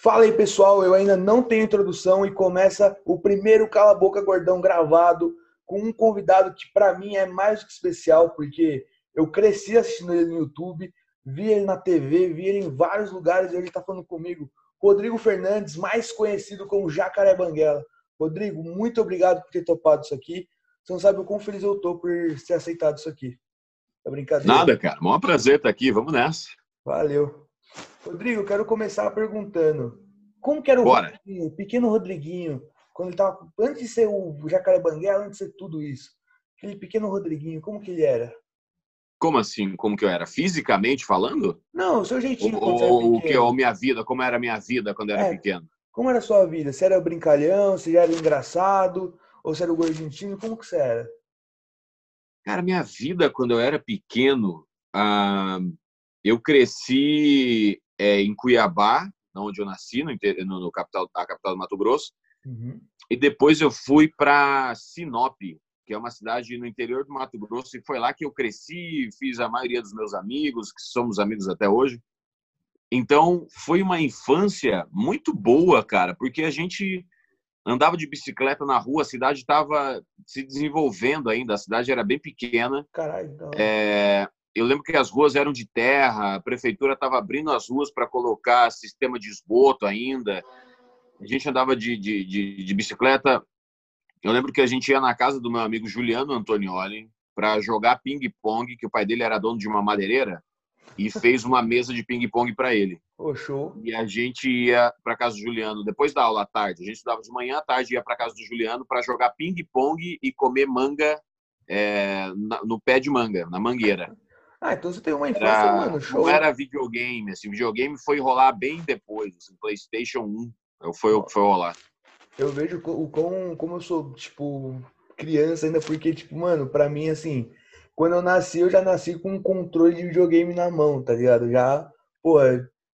Fala aí, pessoal. Eu ainda não tenho introdução e começa o primeiro Cala Boca Gordão gravado com um convidado que para mim é mais do que especial, porque eu cresci assistindo ele no YouTube, vi ele na TV, vi ele em vários lugares e ele está falando comigo. Rodrigo Fernandes, mais conhecido como Jacaré Banguela. Rodrigo, muito obrigado por ter topado isso aqui. Você não sabe o quão feliz eu tô por ter aceitado isso aqui. É brincadeira? Nada, cara. Maior prazer estar aqui. Vamos nessa. Valeu. Rodrigo, eu quero começar perguntando. Como que era o, Rodriguinho, o pequeno Rodriguinho, quando ele tava, antes de ser o Jacaré Banguela, antes de ser tudo isso? Aquele pequeno Rodriguinho, como que ele era? Como assim? Como que eu era? Fisicamente falando? Não, o seu jeitinho. Ou, o que? Ou minha vida? Como era a minha vida quando eu era é, pequeno? Como era a sua vida? Você era brincalhão? Você era engraçado? Ou você era o gordinho tímido? Como que você era? Cara, minha vida quando eu era pequeno, ah, eu cresci é, em Cuiabá, onde eu nasci, no, no, no capital, na capital do Mato Grosso. Uhum. E depois eu fui para Sinop, que é uma cidade no interior do Mato Grosso, e foi lá que eu cresci, fiz a maioria dos meus amigos, que somos amigos até hoje. Então, foi uma infância muito boa, cara, porque a gente andava de bicicleta na rua, a cidade estava se desenvolvendo ainda, a cidade era bem pequena. Caralho, é, eu lembro que as ruas eram de terra, a prefeitura estava abrindo as ruas para colocar sistema de esgoto ainda. A gente andava de, de, de, de bicicleta eu lembro que a gente ia na casa do meu amigo Juliano Antonioli para jogar ping-pong, que o pai dele era dono de uma madeireira e fez uma mesa de ping-pong para ele. Oh, show. E a gente ia para casa do Juliano depois da aula à tarde. A gente estudava de manhã à tarde, ia para casa do Juliano para jogar ping-pong e comer manga é, no pé de manga, na mangueira. Ah, então você tem uma infância, era, mano, show. Não era videogame, assim, videogame foi rolar bem depois, assim, PlayStation 1 foi o que foi rolar eu vejo o quão, como eu sou, tipo, criança ainda, porque, tipo, mano, pra mim, assim, quando eu nasci, eu já nasci com um controle de videogame na mão, tá ligado? Já, pô,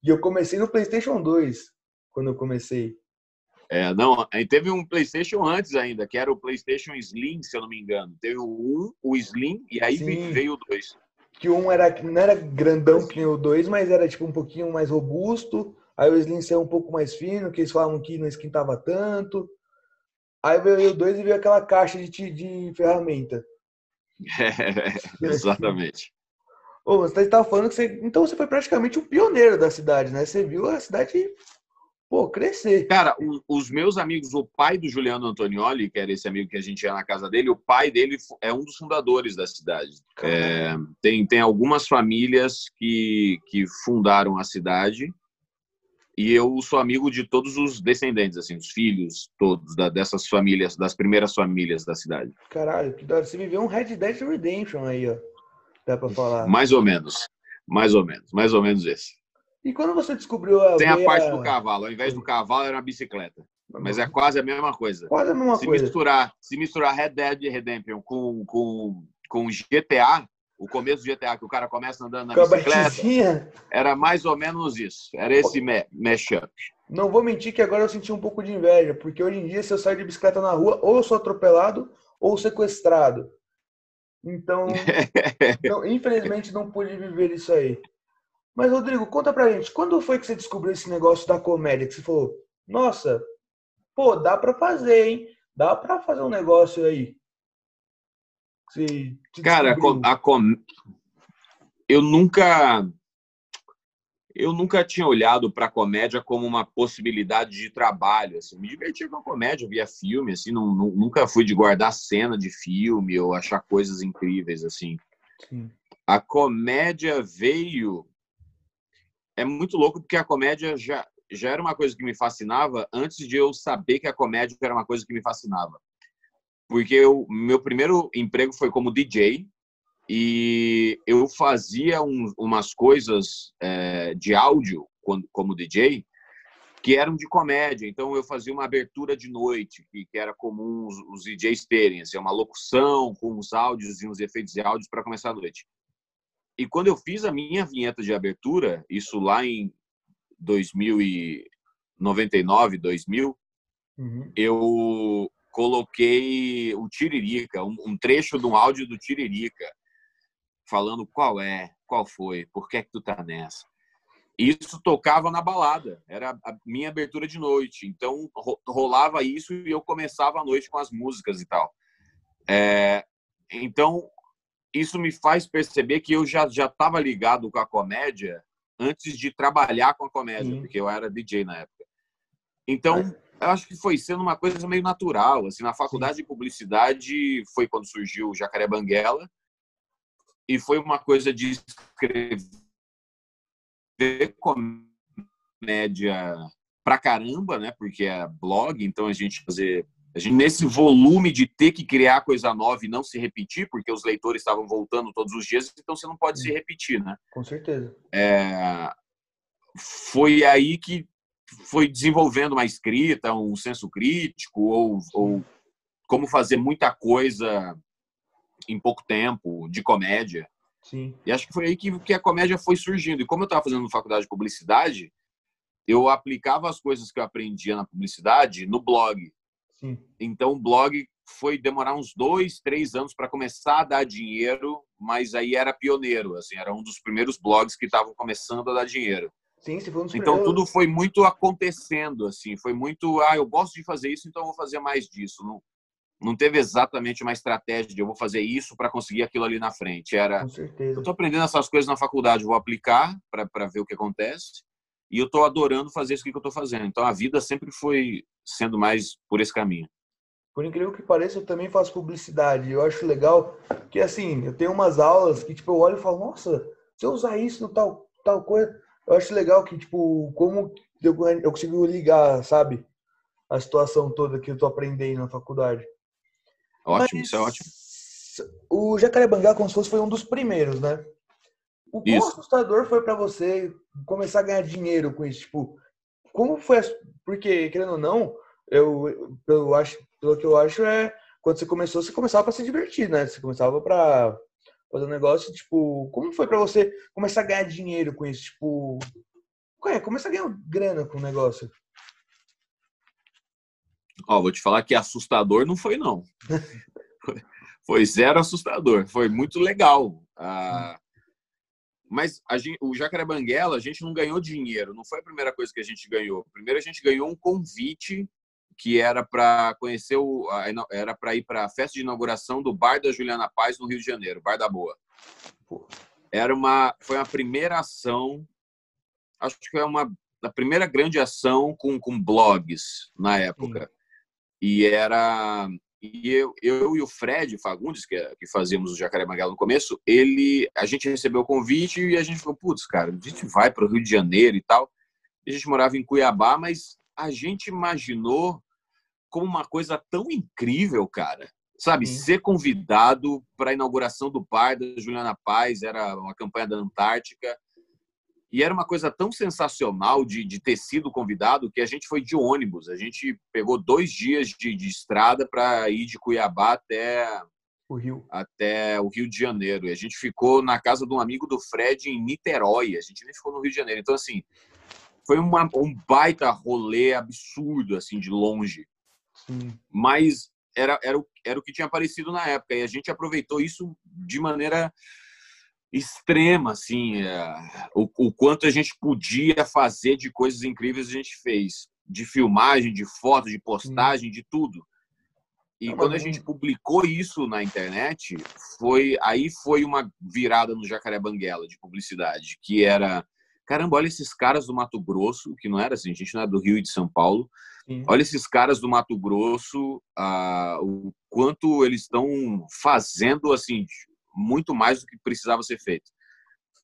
e eu comecei no PlayStation 2, quando eu comecei. É, não, teve um PlayStation antes ainda, que era o PlayStation Slim, se eu não me engano. Teve o 1, o Slim, e aí Sim. veio o 2. Que o 1 era, não era grandão que nem o 2, mas era, tipo, um pouquinho mais robusto Aí o Slim saiu um pouco mais fino, que eles falavam que não esquentava tanto. Aí veio o 2 e veio aquela caixa de, de ferramenta. É, exatamente. Ô, você estava falando que você. Então você foi praticamente um pioneiro da cidade, né? Você viu a cidade pô, crescer. Cara, os meus amigos, o pai do Juliano Antonioli, que era esse amigo que a gente ia na casa dele, o pai dele é um dos fundadores da cidade. É, tem, tem algumas famílias que, que fundaram a cidade e eu sou amigo de todos os descendentes, assim, os filhos todos da, dessas famílias, das primeiras famílias da cidade. Caralho, que da hora. Você viveu um Red Dead Redemption aí, ó. Dá pra falar. Mais ou menos. Mais ou menos. Mais ou menos esse. E quando você descobriu a. Tem a parte do cavalo. Ao invés do cavalo, era uma bicicleta. Mas é quase a mesma coisa. Quase a mesma se coisa. Misturar, se misturar Red Dead Redemption com, com, com GTA, o começo do GTA, que o cara começa andando na bicicleta, era mais ou menos isso. Era esse mashup. Não vou mentir que agora eu senti um pouco de inveja, porque hoje em dia, se eu sair de bicicleta na rua, ou eu sou atropelado ou sequestrado. Então, então, infelizmente, não pude viver isso aí. Mas, Rodrigo, conta pra gente, quando foi que você descobriu esse negócio da comédia? Que você falou, nossa, pô, dá pra fazer, hein? Dá pra fazer um negócio aí. Cara, a com... eu nunca eu nunca tinha olhado para a comédia como uma possibilidade de trabalho. Assim, me divertia com a comédia, via filme, assim, não, não, nunca fui de guardar cena de filme ou achar coisas incríveis assim. Sim. A comédia veio é muito louco porque a comédia já já era uma coisa que me fascinava antes de eu saber que a comédia era uma coisa que me fascinava porque o meu primeiro emprego foi como DJ e eu fazia um, umas coisas é, de áudio quando, como DJ que eram de comédia. Então eu fazia uma abertura de noite, que, que era comum os, os DJs terem, assim, uma locução com os áudios e uns efeitos de áudios para começar a noite. E quando eu fiz a minha vinheta de abertura, isso lá em 2099, 2000, uhum. eu coloquei o Tiririca, um, um trecho de um áudio do Tiririca. Falando qual é, qual foi, por que é que tu tá nessa. Isso tocava na balada, era a minha abertura de noite. Então rolava isso e eu começava a noite com as músicas e tal. É, então isso me faz perceber que eu já já estava ligado com a comédia antes de trabalhar com a comédia, porque eu era DJ na época. Então, eu acho que foi sendo uma coisa meio natural. Assim, na faculdade de publicidade foi quando surgiu o Jacaré Banguela e foi uma coisa de escrever comédia pra caramba, né? Porque é blog, então a gente fazer a gente, nesse volume de ter que criar coisa nova e não se repetir, porque os leitores estavam voltando todos os dias, então você não pode se repetir, né? Com certeza. É, foi aí que foi desenvolvendo uma escrita, um senso crítico, ou, ou como fazer muita coisa em pouco tempo, de comédia. Sim. E acho que foi aí que, que a comédia foi surgindo. E como eu estava fazendo faculdade de publicidade, eu aplicava as coisas que eu aprendia na publicidade no blog. Sim. Então, o blog foi demorar uns dois, três anos para começar a dar dinheiro, mas aí era pioneiro, assim, era um dos primeiros blogs que estavam começando a dar dinheiro. Sim, se foi um então primeiros... tudo foi muito acontecendo, assim, foi muito, ah, eu gosto de fazer isso, então vou fazer mais disso. Não, não teve exatamente uma estratégia de eu vou fazer isso para conseguir aquilo ali na frente. Era, eu estou aprendendo essas coisas na faculdade, vou aplicar para ver o que acontece. E eu estou adorando fazer isso que eu estou fazendo. Então a vida sempre foi sendo mais por esse caminho. Por incrível que pareça, eu também faço publicidade. Eu acho legal que, assim, eu tenho umas aulas que, tipo, eu olho e falo, nossa, se eu usar isso no tal, tal coisa, eu acho legal que, tipo, como eu, eu consigo ligar, sabe? A situação toda que eu tô aprendendo na faculdade. Ótimo, Mas, isso é ótimo. O Jacarebangá, como se fosse, foi um dos primeiros, né? O quão isso. assustador foi para você começar a ganhar dinheiro com isso? Tipo, como foi? Porque, querendo ou não, eu, eu acho, pelo que eu acho, é quando você começou, você começava para se divertir, né? Você começava para fazer um negócio, tipo, como foi para você começar a ganhar dinheiro com isso? Tipo, é, começar a ganhar grana com o negócio. Ó, vou te falar que assustador não foi, não. foi zero assustador. Foi muito legal. Ah, mas gente, o Jacaré Banguela, a gente não ganhou dinheiro, não foi a primeira coisa que a gente ganhou. Primeiro a gente ganhou um convite que era para conhecer o era para ir para a festa de inauguração do Bar da Juliana Paz no Rio de Janeiro, Bar da Boa. Era uma foi a primeira ação, acho que foi uma a primeira grande ação com, com blogs na época. Sim. E era e eu, eu e o Fred Fagundes, que, que fazíamos o Jacaré Magalhães no começo, ele, a gente recebeu o convite e a gente falou, putz, cara, a gente vai para o Rio de Janeiro e tal. A gente morava em Cuiabá, mas a gente imaginou como uma coisa tão incrível, cara. Sabe, Sim. ser convidado para a inauguração do bar da Juliana Paz, era uma campanha da Antártica. E era uma coisa tão sensacional de, de ter sido convidado que a gente foi de ônibus. A gente pegou dois dias de, de estrada para ir de Cuiabá até o Rio. até o Rio de Janeiro. E a gente ficou na casa de um amigo do Fred em Niterói. A gente nem ficou no Rio de Janeiro. Então, assim, foi uma, um baita rolê absurdo, assim, de longe. Sim. Mas era, era, o, era o que tinha aparecido na época. E a gente aproveitou isso de maneira extrema, assim, é, o, o, quanto a gente podia fazer de coisas incríveis a gente fez, de filmagem, de foto, de postagem, de tudo. E quando a gente publicou isso na internet, foi aí foi uma virada no Jacaré Banguela de publicidade, que era caramba, olha esses caras do Mato Grosso, que não era assim, a gente não é do Rio e de São Paulo. Sim. Olha esses caras do Mato Grosso, ah, o quanto eles estão fazendo assim muito mais do que precisava ser feito.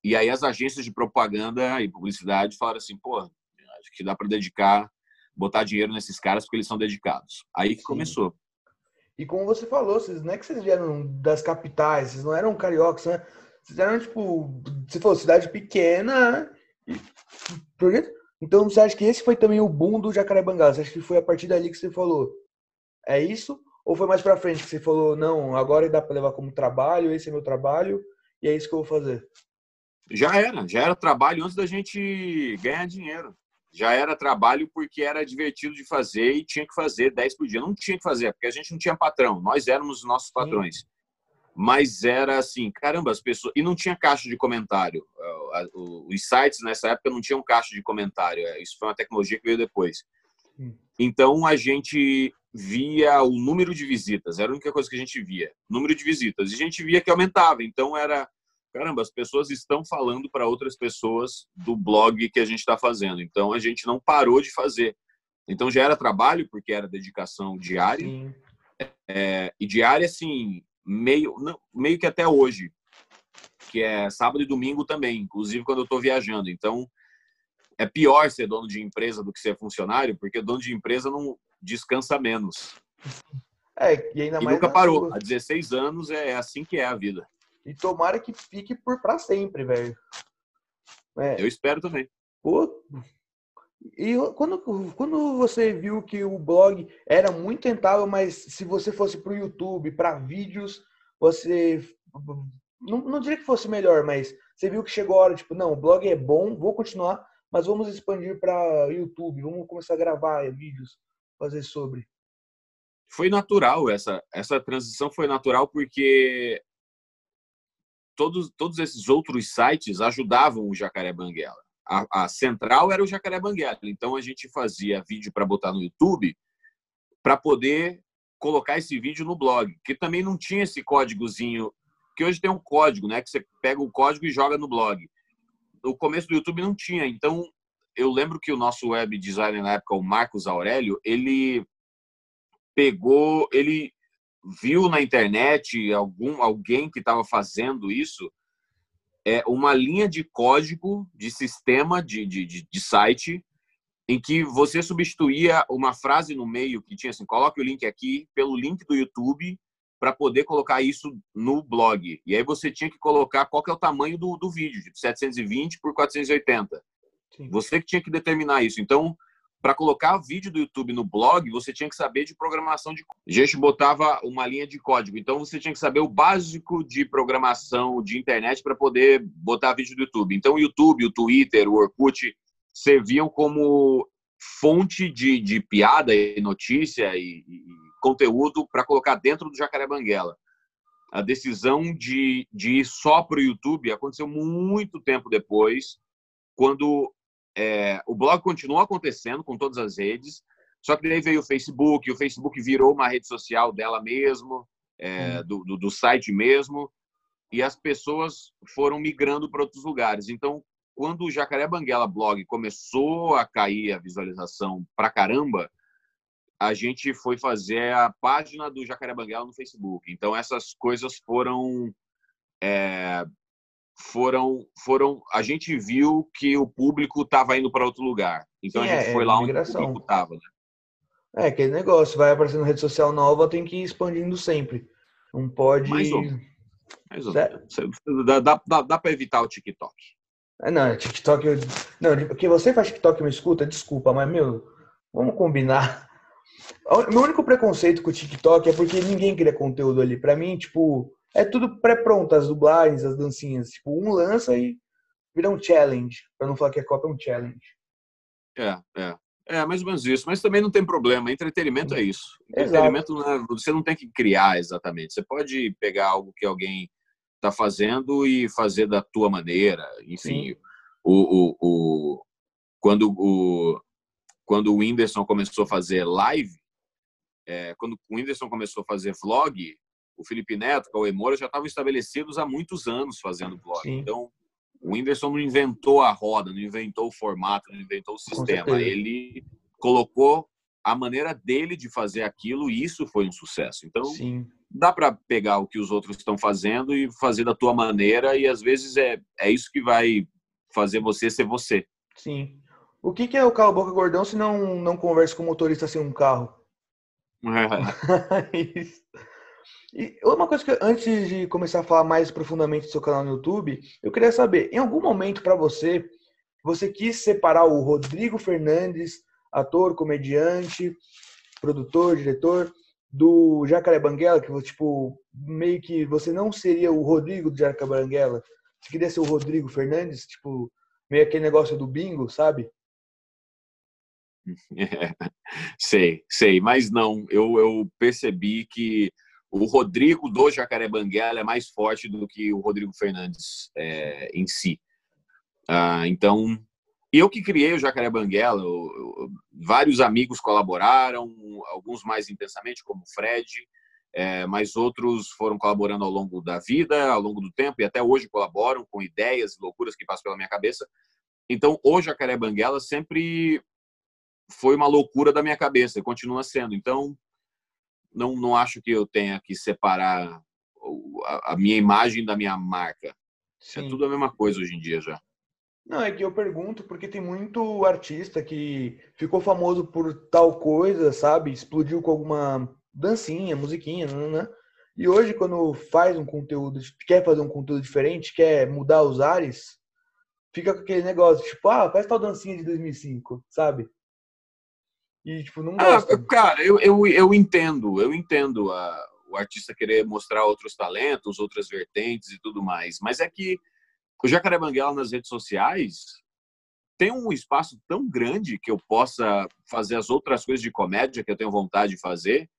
E aí as agências de propaganda e publicidade falaram assim, pô, acho que dá para dedicar, botar dinheiro nesses caras porque eles são dedicados. Aí que começou. E como você falou, vocês não é que vocês vieram das capitais, vocês não eram cariocas, né? Vocês eram, tipo, se for cidade pequena. Então você acha que esse foi também o boom do Jacarebangá? Você acha que foi a partir dali que você falou? É isso? Ou foi mais pra frente que você falou, não, agora dá para levar como trabalho, esse é meu trabalho, e é isso que eu vou fazer? Já era, já era trabalho antes da gente ganhar dinheiro. Já era trabalho porque era divertido de fazer e tinha que fazer 10 por dia. Não tinha que fazer, porque a gente não tinha patrão, nós éramos os nossos patrões. Sim. mas era assim, caramba, as pessoas. E não tinha caixa de comentário. Os sites nessa época não tinham caixa de comentário. É, isso foi uma tecnologia que veio depois. Então a gente via o número de visitas, era a única coisa que a gente via, número de visitas. E a gente via que aumentava. Então era, caramba, as pessoas estão falando para outras pessoas do blog que a gente está fazendo. Então a gente não parou de fazer. Então já era trabalho, porque era dedicação diária. É, e diária, assim, meio, meio que até hoje, que é sábado e domingo também, inclusive quando eu estou viajando. Então, é pior ser dono de empresa do que ser funcionário, porque dono de empresa não descansa menos. É, e ainda e mais. nunca parou. Sua. Há 16 anos é assim que é a vida. E tomara que fique por para sempre, velho. É. Eu espero também. Pô, e quando, quando você viu que o blog era muito rentável, mas se você fosse para o YouTube, para vídeos, você. Não, não diria que fosse melhor, mas você viu que chegou a hora, tipo, não, o blog é bom, vou continuar, mas vamos expandir para YouTube, vamos começar a gravar vídeos, fazer sobre. Foi natural essa, essa transição foi natural porque todos, todos esses outros sites ajudavam o Jacaré Banguela a, a central era o Jacaré Banguela. Então a gente fazia vídeo para botar no YouTube para poder colocar esse vídeo no blog, que também não tinha esse códigozinho, que hoje tem um código, né, que você pega o código e joga no blog. No começo do YouTube não tinha, então eu lembro que o nosso web designer na época, o Marcos Aurélio, ele pegou, ele viu na internet algum alguém que estava fazendo isso é uma linha de código de sistema de, de, de, de site em que você substituía uma frase no meio que tinha assim, coloque o link aqui pelo link do YouTube para poder colocar isso no blog. E aí você tinha que colocar qual que é o tamanho do, do vídeo, de 720 por 480. Sim. Você que tinha que determinar isso. Então, para colocar vídeo do YouTube no blog, você tinha que saber de programação de. A gente botava uma linha de código. Então você tinha que saber o básico de programação de internet para poder botar vídeo do YouTube. Então o YouTube, o Twitter, o Orkut serviam como fonte de, de piada e notícia e, e conteúdo para colocar dentro do Jacaré Banguela. A decisão de, de ir só para o YouTube aconteceu muito tempo depois, quando é, o blog continuou acontecendo com todas as redes, só que daí veio o Facebook, o Facebook virou uma rede social dela mesmo, é, do, do, do, site mesmo, e as pessoas foram migrando para outros lugares. Então, quando o Jacaré Banguela blog começou a cair a visualização pra caramba, a gente foi fazer a página do Jacaré Banguela no Facebook. Então, essas coisas foram é, foram foram a gente viu que o público estava indo para outro lugar. Então Sim, a gente é, foi lá onde o público estava. Né? É aquele negócio, vai aparecendo rede social nova, tem que ir expandindo sempre. Não pode. Mais ou, mais ou dá, dá, dá, dá para evitar o TikTok. É, não, TikTok. Eu... Não, porque você faz TikTok e me escuta, desculpa, mas meu, vamos combinar. O meu único preconceito com o TikTok é porque ninguém cria conteúdo ali. Para mim, tipo, é tudo pré-pronto, as dublagens, as dancinhas. Tipo, um lança e vira um challenge. Pra não falar que a Copa é um challenge. É, é. É, mais ou menos isso. Mas também não tem problema. Entretenimento é isso. Entretenimento não é, você não tem que criar exatamente. Você pode pegar algo que alguém está fazendo e fazer da tua maneira. Enfim, o, o, o, quando o quando o Whindersson começou a fazer live, é, quando o Whindersson começou a fazer vlog, o Felipe Neto, o Cauê Moura já estavam estabelecidos há muitos anos fazendo blog. Sim. Então, o Whindersson não inventou a roda, não inventou o formato, não inventou o sistema. Ele colocou a maneira dele de fazer aquilo e isso foi um sucesso. Então, Sim. dá para pegar o que os outros estão fazendo e fazer da tua maneira e às vezes é, é isso que vai fazer você ser você. Sim. O que, que é o carro boca gordão se não, não conversa com o motorista sem um carro? É. E uma coisa que antes de começar a falar mais profundamente do seu canal no YouTube, eu queria saber, em algum momento para você, você quis separar o Rodrigo Fernandes, ator, comediante, produtor, diretor, do Jacaré Banguela, que tipo, meio que você não seria o Rodrigo do Jacaré Banguela, você queria ser o Rodrigo Fernandes, tipo, meio aquele negócio do bingo, sabe? É, sei, sei, mas não, eu, eu percebi que o Rodrigo do Jacaré Banguela é mais forte do que o Rodrigo Fernandes é, em si. Ah, então, eu que criei o Jacaré Banguela, eu, eu, vários amigos colaboraram, alguns mais intensamente, como o Fred, é, mas outros foram colaborando ao longo da vida, ao longo do tempo, e até hoje colaboram com ideias e loucuras que passam pela minha cabeça. Então, o Jacaré Banguela sempre foi uma loucura da minha cabeça, e continua sendo. Então, não, não acho que eu tenha que separar a, a minha imagem da minha marca. É Sim. É tudo a mesma coisa hoje em dia já. Não, é que eu pergunto porque tem muito artista que ficou famoso por tal coisa, sabe? Explodiu com alguma dancinha, musiquinha, né? E hoje, quando faz um conteúdo, quer fazer um conteúdo diferente, quer mudar os ares, fica com aquele negócio, tipo, ah, faz tal dancinha de 2005, sabe? E, tipo, não ah, gosta. Ah, cara, eu, eu, eu entendo, eu entendo a, o artista querer mostrar outros talentos, outras vertentes e tudo mais. Mas é que o Jacaré Banguela nas redes sociais tem um espaço tão grande que eu possa fazer as outras coisas de comédia que eu tenho vontade de fazer,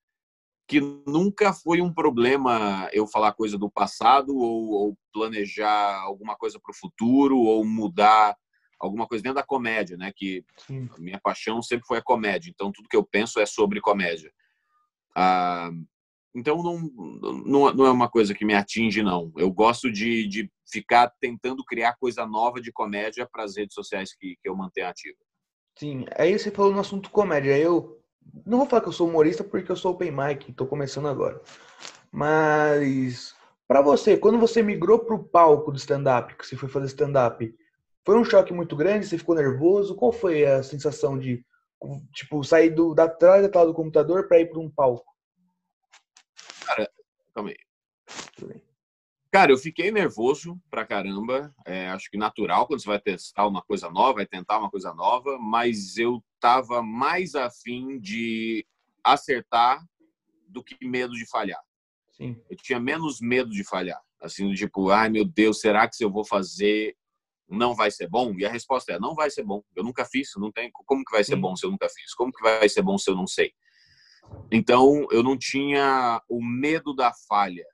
que nunca foi um problema eu falar coisa do passado ou, ou planejar alguma coisa para o futuro ou mudar alguma coisa dentro da comédia, né? Que Sim. a minha paixão sempre foi a comédia, então tudo que eu penso é sobre comédia. Ah, então não, não, não é uma coisa que me atinge, não. Eu gosto de, de ficar tentando criar coisa nova de comédia para as redes sociais que, que eu mantenho ativa. Sim, aí você falou no assunto comédia. Eu não vou falar que eu sou humorista porque eu sou open mic, estou começando agora. Mas para você, quando você migrou para o palco do stand-up, que você foi fazer stand-up, foi um choque muito grande? Você ficou nervoso? Qual foi a sensação de, tipo, sair do, da trás da tela do computador para ir para um palco? Cara, calma aí. Cara, eu fiquei nervoso pra caramba. É, acho que natural quando você vai testar uma coisa nova, vai tentar uma coisa nova, mas eu tava mais afim de acertar do que medo de falhar. Sim. Eu tinha menos medo de falhar. Assim, tipo, ai meu Deus, será que se eu vou fazer não vai ser bom? E a resposta é: não vai ser bom. Eu nunca fiz, não tem. Como que vai ser Sim. bom se eu nunca fiz? Como que vai ser bom se eu não sei? Então, eu não tinha o medo da falha.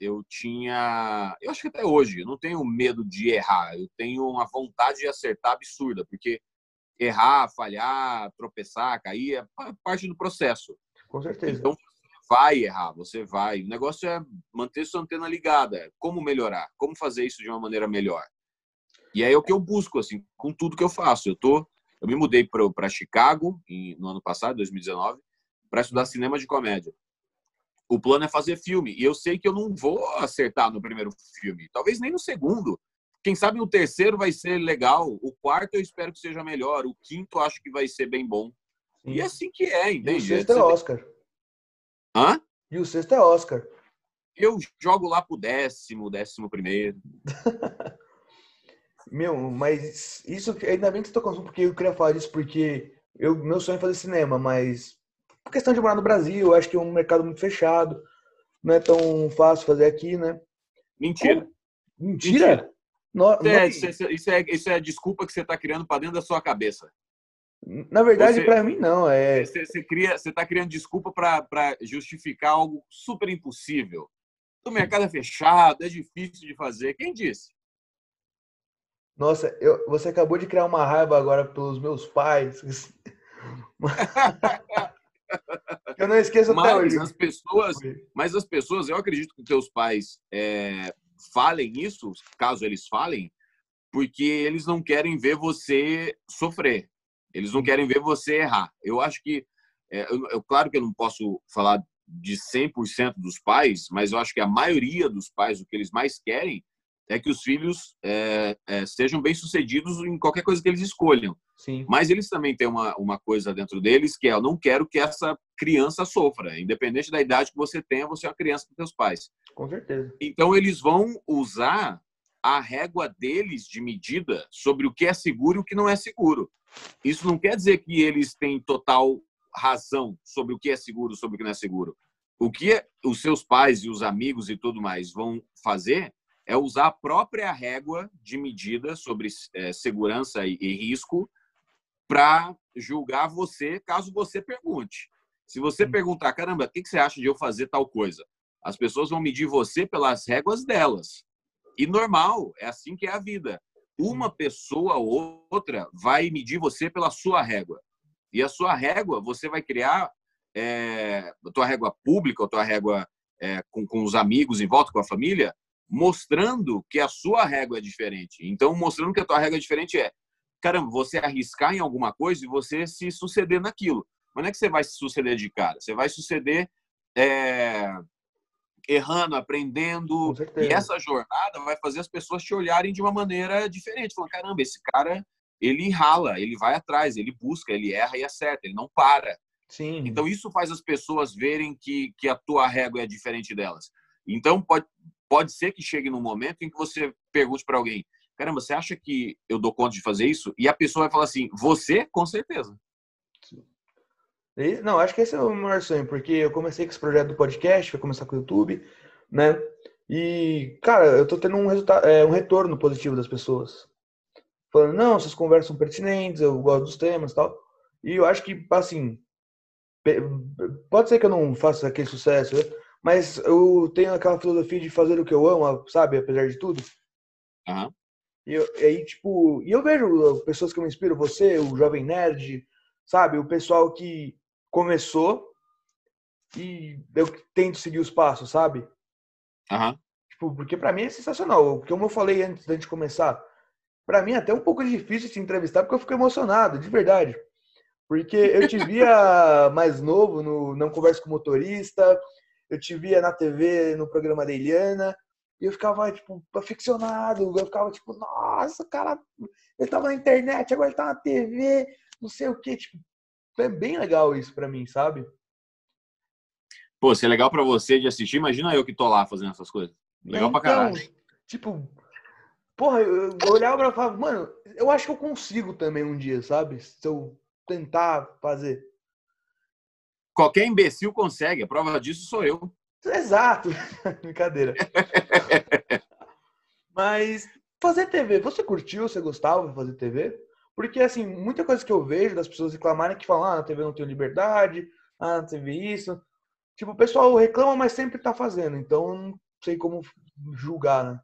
Eu tinha, eu acho que até hoje, eu não tenho medo de errar. Eu tenho uma vontade de acertar absurda, porque errar, falhar, tropeçar, cair é parte do processo. Com certeza. Então, vai errar, você vai. O negócio é manter sua antena ligada. Como melhorar? Como fazer isso de uma maneira melhor? E aí é o que eu busco, assim, com tudo que eu faço. Eu tô, eu me mudei para Chicago em, no ano passado, 2019, para estudar cinema de comédia. O plano é fazer filme e eu sei que eu não vou acertar no primeiro filme, talvez nem no segundo. Quem sabe o terceiro vai ser legal, o quarto eu espero que seja melhor, o quinto eu acho que vai ser bem bom. Sim. E é assim que é, entende? E o sexto é Oscar. Hã? E o sexto é Oscar. Eu jogo lá pro décimo, décimo primeiro. Meu, mas isso ainda bem que você tocou porque eu queria falar disso porque eu, meu sonho é fazer cinema, mas por questão de morar no Brasil, eu acho que é um mercado muito fechado, não é tão fácil fazer aqui, né? Mentira. Mentira? Mentira. No, é, isso, é, isso, é, isso é a desculpa que você está criando para dentro da sua cabeça. Na verdade, para mim, não. É... Você, você cria, você está criando desculpa para justificar algo super impossível. O mercado é fechado, é difícil de fazer. Quem disse? Nossa, eu, você acabou de criar uma raiva agora pelos meus pais. eu não esqueço mas até hoje. As pessoas, mas as pessoas, eu acredito que teus pais é, falem isso, caso eles falem, porque eles não querem ver você sofrer. Eles não querem ver você errar. Eu acho que, é, eu, eu, claro que eu não posso falar de 100% dos pais, mas eu acho que a maioria dos pais, o que eles mais querem é que os filhos é, é, sejam bem-sucedidos em qualquer coisa que eles escolham. Sim. Mas eles também têm uma, uma coisa dentro deles que é: eu não quero que essa criança sofra. Independente da idade que você tenha, você é uma criança para seus pais. Com certeza. Então, eles vão usar a régua deles de medida sobre o que é seguro e o que não é seguro. Isso não quer dizer que eles têm total razão sobre o que é seguro, sobre o que não é seguro. O que os seus pais e os amigos e tudo mais vão fazer é usar a própria régua de medida sobre é, segurança e, e risco para julgar você, caso você pergunte. Se você perguntar, caramba, o que, que você acha de eu fazer tal coisa? As pessoas vão medir você pelas réguas delas. E normal, é assim que é a vida. Uma pessoa ou outra vai medir você pela sua régua. E a sua régua, você vai criar é, a tua régua pública, a tua régua é, com, com os amigos em volta, com a família, mostrando que a sua régua é diferente. Então, mostrando que a tua régua é diferente é, caramba, você arriscar em alguma coisa e você se suceder naquilo. Mas não é que você vai se suceder de cara, você vai suceder é, errando, aprendendo. E essa jornada vai fazer as pessoas te olharem de uma maneira diferente. Falando, caramba, esse cara, ele rala, ele vai atrás, ele busca, ele erra e acerta, ele não para. Sim. Então, isso faz as pessoas verem que, que a tua régua é diferente delas. Então, pode, pode ser que chegue num momento em que você pergunte para alguém: caramba, você acha que eu dou conta de fazer isso? E a pessoa vai falar assim: você, com certeza. Não, acho que esse é o maior sonho, porque eu comecei com esse projeto do podcast, vai começar com o YouTube, né? E, cara, eu tô tendo um, é, um retorno positivo das pessoas. Falando, não, vocês conversam pertinentes, eu gosto dos temas e tal. E eu acho que, assim, pode ser que eu não faça aquele sucesso, né? Mas eu tenho aquela filosofia de fazer o que eu amo, sabe? Apesar de tudo. Uhum. E, eu, e aí, tipo, e eu vejo pessoas que me inspiram, você, o Jovem Nerd, sabe? O pessoal que começou e eu tento seguir os passos, sabe? Uhum. Tipo, porque para mim é sensacional. Como eu falei antes da gente começar, para mim é até um pouco difícil te entrevistar porque eu fico emocionado, de verdade. Porque eu te via mais novo no Não Converso com Motorista, eu te via na TV, no programa da Eliana, e eu ficava, tipo, aficionado, eu ficava, tipo, nossa, cara, ele tava na internet, agora ele tá na TV, não sei o que, tipo, é bem legal isso para mim, sabe? Pô, se é legal para você de assistir, imagina eu que tô lá fazendo essas coisas. Legal então, pra caralho. Tipo, porra, eu olhava e falava, mano, eu acho que eu consigo também um dia, sabe? Se eu tentar fazer. Qualquer imbecil consegue, a prova disso sou eu. Exato. Brincadeira. Mas fazer TV, você curtiu, você gostava de fazer TV? Porque, assim, muita coisa que eu vejo das pessoas reclamarem que falam, ah, na TV não tem liberdade, ah, na TV isso. Tipo, o pessoal reclama, mas sempre tá fazendo. Então, não sei como julgar, né?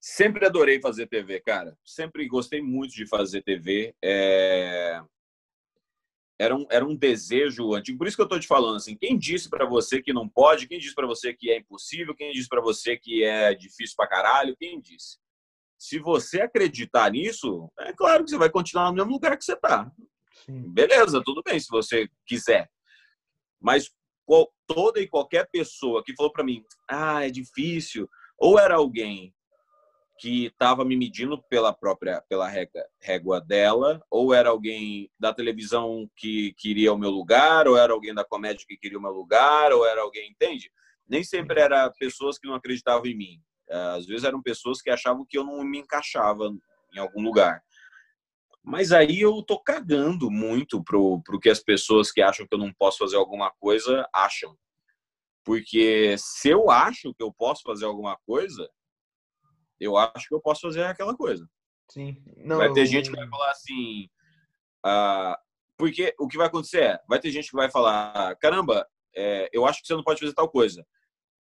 Sempre adorei fazer TV, cara. Sempre gostei muito de fazer TV. É... Era, um, era um desejo antigo. Por isso que eu tô te falando assim. Quem disse para você que não pode? Quem disse para você que é impossível? Quem disse para você que é difícil pra caralho? Quem disse? Se você acreditar nisso, é claro que você vai continuar no mesmo lugar que você está. Beleza, tudo bem se você quiser. Mas toda e qualquer pessoa que falou para mim, ah, é difícil, ou era alguém que estava me medindo pela própria pela régua, dela, ou era alguém da televisão que queria o meu lugar, ou era alguém da comédia que queria o meu lugar, ou era alguém, entende? Nem sempre era pessoas que não acreditavam em mim. Às vezes eram pessoas que achavam que eu não me encaixava em algum lugar. Mas aí eu tô cagando muito pro, pro que as pessoas que acham que eu não posso fazer alguma coisa acham. Porque se eu acho que eu posso fazer alguma coisa, eu acho que eu posso fazer aquela coisa. Sim. Não, vai ter eu... gente que vai falar assim. Ah, porque o que vai acontecer é, vai ter gente que vai falar, caramba, é, eu acho que você não pode fazer tal coisa.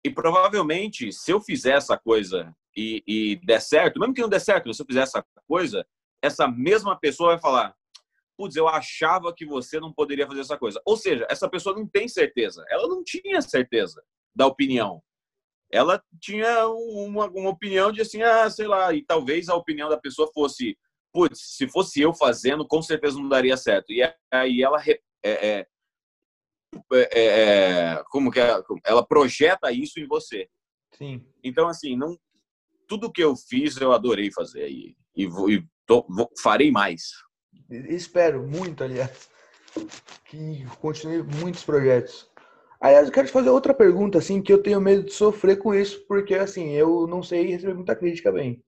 E provavelmente, se eu fizer essa coisa e, e der certo, mesmo que não der certo, se eu fizer essa coisa, essa mesma pessoa vai falar: Putz, eu achava que você não poderia fazer essa coisa. Ou seja, essa pessoa não tem certeza. Ela não tinha certeza da opinião. Ela tinha uma, uma opinião de assim, ah, sei lá, e talvez a opinião da pessoa fosse: Putz, se fosse eu fazendo, com certeza não daria certo. E aí ela é, é, é, é, como que é, ela projeta isso em você. Sim. Então assim, não tudo que eu fiz eu adorei fazer e, e, vou, e tô, vou, farei mais. Espero muito, aliás, que continue muitos projetos. Aliás, eu quero te fazer outra pergunta, assim, que eu tenho medo de sofrer com isso, porque, assim, eu não sei receber muita crítica bem.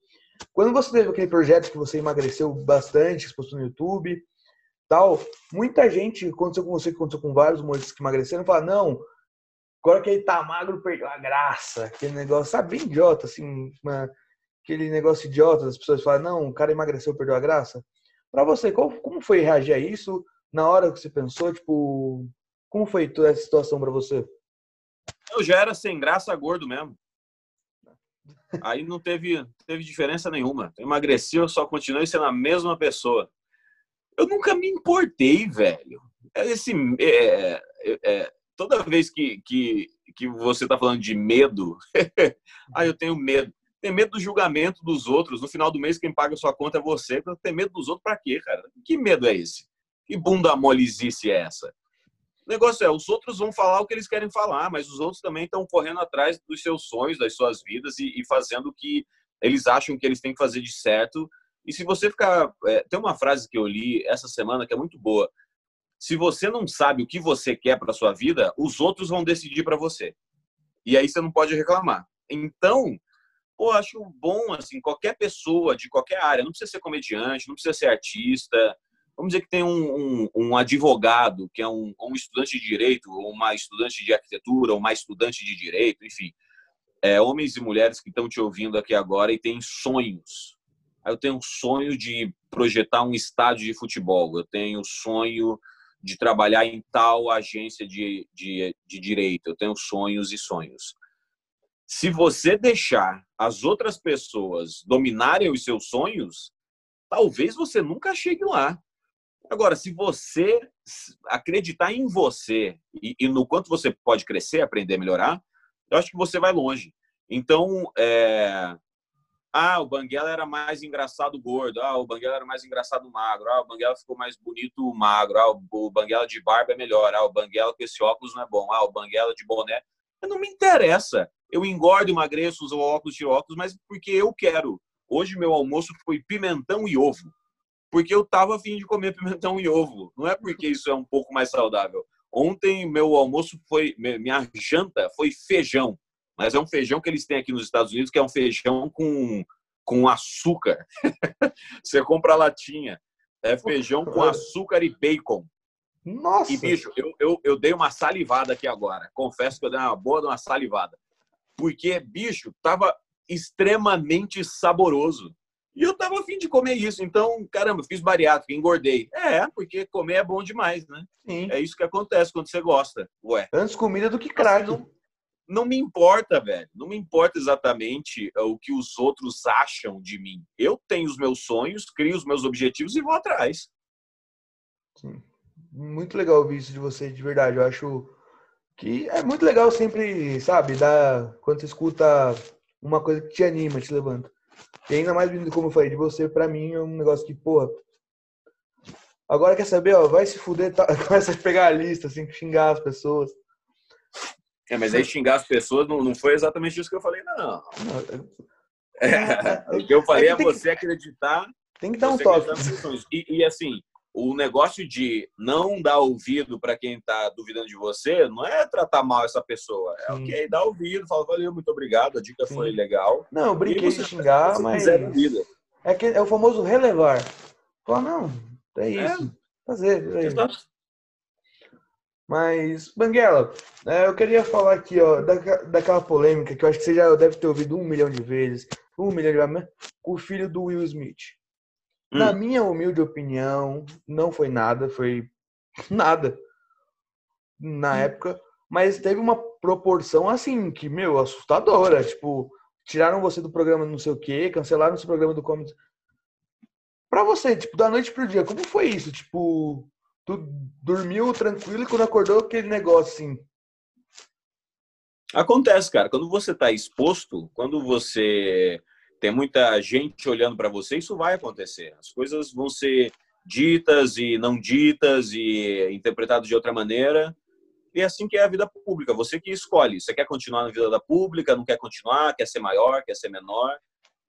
Quando você teve aquele projeto que você emagreceu bastante, postou no YouTube, tal. Muita gente, aconteceu com você, aconteceu com vários humoristas que emagreceram, fala, não, agora que ele tá magro, perdeu a graça. Aquele negócio, sabe, bem idiota, assim, uma, aquele negócio idiota, as pessoas falam, não, o cara emagreceu, perdeu a graça. Pra você, qual, como foi reagir a isso? Na hora que você pensou, tipo, como foi toda essa situação para você? eu já era sem graça gordo mesmo. Aí não teve, teve diferença nenhuma. Emagreci, eu só continuei sendo a mesma pessoa. Eu nunca me importei, velho. É esse, é, é, é, toda vez que, que, que você está falando de medo, ah, eu tenho medo. Tem medo do julgamento dos outros. No final do mês, quem paga a sua conta é você. Tem medo dos outros para quê, cara? Que medo é esse? Que bunda molezice é essa? O negócio é, os outros vão falar o que eles querem falar, mas os outros também estão correndo atrás dos seus sonhos, das suas vidas e, e, fazendo o que eles acham que eles têm que fazer de certo. E se você ficar. É, tem uma frase que eu li essa semana que é muito boa. Se você não sabe o que você quer para sua vida, os outros vão decidir para você. E aí você não pode reclamar. Então, pô, acho bom, assim, qualquer pessoa de qualquer área, não precisa ser comediante, não precisa ser artista, vamos dizer que tem um, um, um advogado, que é um, um, estudante de direito, ou uma estudante de arquitetura, ou uma estudante de direito, enfim, é, homens e mulheres que estão te ouvindo aqui agora e têm sonhos. Eu tenho um sonho de projetar um estádio de futebol, eu tenho sonho de trabalhar em tal agência de, de, de direito, eu tenho sonhos e sonhos. Se você deixar as outras pessoas dominarem os seus sonhos, talvez você nunca chegue lá. Agora, se você acreditar em você e, e, no quanto você pode crescer, aprender melhorar, eu acho que você vai longe. Então, é... ah, o Banguela era mais engraçado gordo, ah, o Banguela era mais engraçado magro, ah, o Banguela ficou mais bonito magro, ah, o Banguela de barba é melhor, ah, o Banguela com esse óculos não é bom, ah, o Banguela de boné. Não me interessa. Eu engordo, emagreço, uso óculos, tiro óculos, mas porque eu quero. Hoje meu almoço foi pimentão e ovo porque eu estava afim de comer pimentão e ovo. Não é porque isso é um pouco mais saudável. Ontem meu almoço foi, minha janta foi feijão, mas é um feijão que eles têm aqui nos Estados Unidos que é um feijão com, com açúcar. Você compra a latinha, é feijão com açúcar e bacon. Nossa! E bicho, eu, eu, eu dei uma salivada aqui agora. Confesso que eu dei uma boa uma salivada. Porque, bicho, tava extremamente saboroso. E eu tava afim de comer isso. Então, caramba, fiz bariátrica, engordei. É, porque comer é bom demais, né? Sim. É isso que acontece quando você gosta. Ué. Antes comida do que crack. Assim, não, não me importa, velho. Não me importa exatamente eh, o que os outros acham de mim. Eu tenho os meus sonhos, crio os meus objetivos e vou atrás. Sim. Muito legal ouvir isso de você, de verdade. Eu acho que é muito legal sempre, sabe, dar, quando você escuta uma coisa que te anima, te levanta. E ainda mais vindo, como eu falei, de você, pra mim é um negócio que, porra. Agora quer saber, ó, vai se fuder, tá, começa a pegar a lista, assim, xingar as pessoas. É, mas aí xingar as pessoas não, não foi exatamente isso que eu falei, não. É, o que eu falei é, é você que, acreditar. Tem que dar um toque. E, e, assim, o negócio de não dar ouvido para quem está duvidando de você não é tratar mal essa pessoa. É Sim. ok, dá ouvido, fala, valeu, muito obrigado, a dica Sim. foi legal. Não, eu brinquei de xingar, você mas. É, que é o famoso relevar. Falar, não, é, é. isso. É. Fazer. É Exato. Mas, Banguela, é, eu queria falar aqui, ó, da, daquela polêmica que eu acho que você já deve ter ouvido um milhão de vezes, um milhão de vezes, com o filho do Will Smith. Na hum. minha humilde opinião, não foi nada, foi nada na hum. época, mas teve uma proporção assim que, meu, assustadora. Tipo, tiraram você do programa não sei o quê, cancelaram esse programa do Comedy. Pra você, tipo, da noite pro dia, como foi isso? Tipo, tu dormiu tranquilo e quando acordou aquele negócio assim. Acontece, cara. Quando você tá exposto, quando você tem muita gente olhando para você, isso vai acontecer. As coisas vão ser ditas e não ditas e interpretadas de outra maneira. E é assim que é a vida pública. Você que escolhe. Você quer continuar na vida da pública, não quer continuar, quer ser maior, quer ser menor.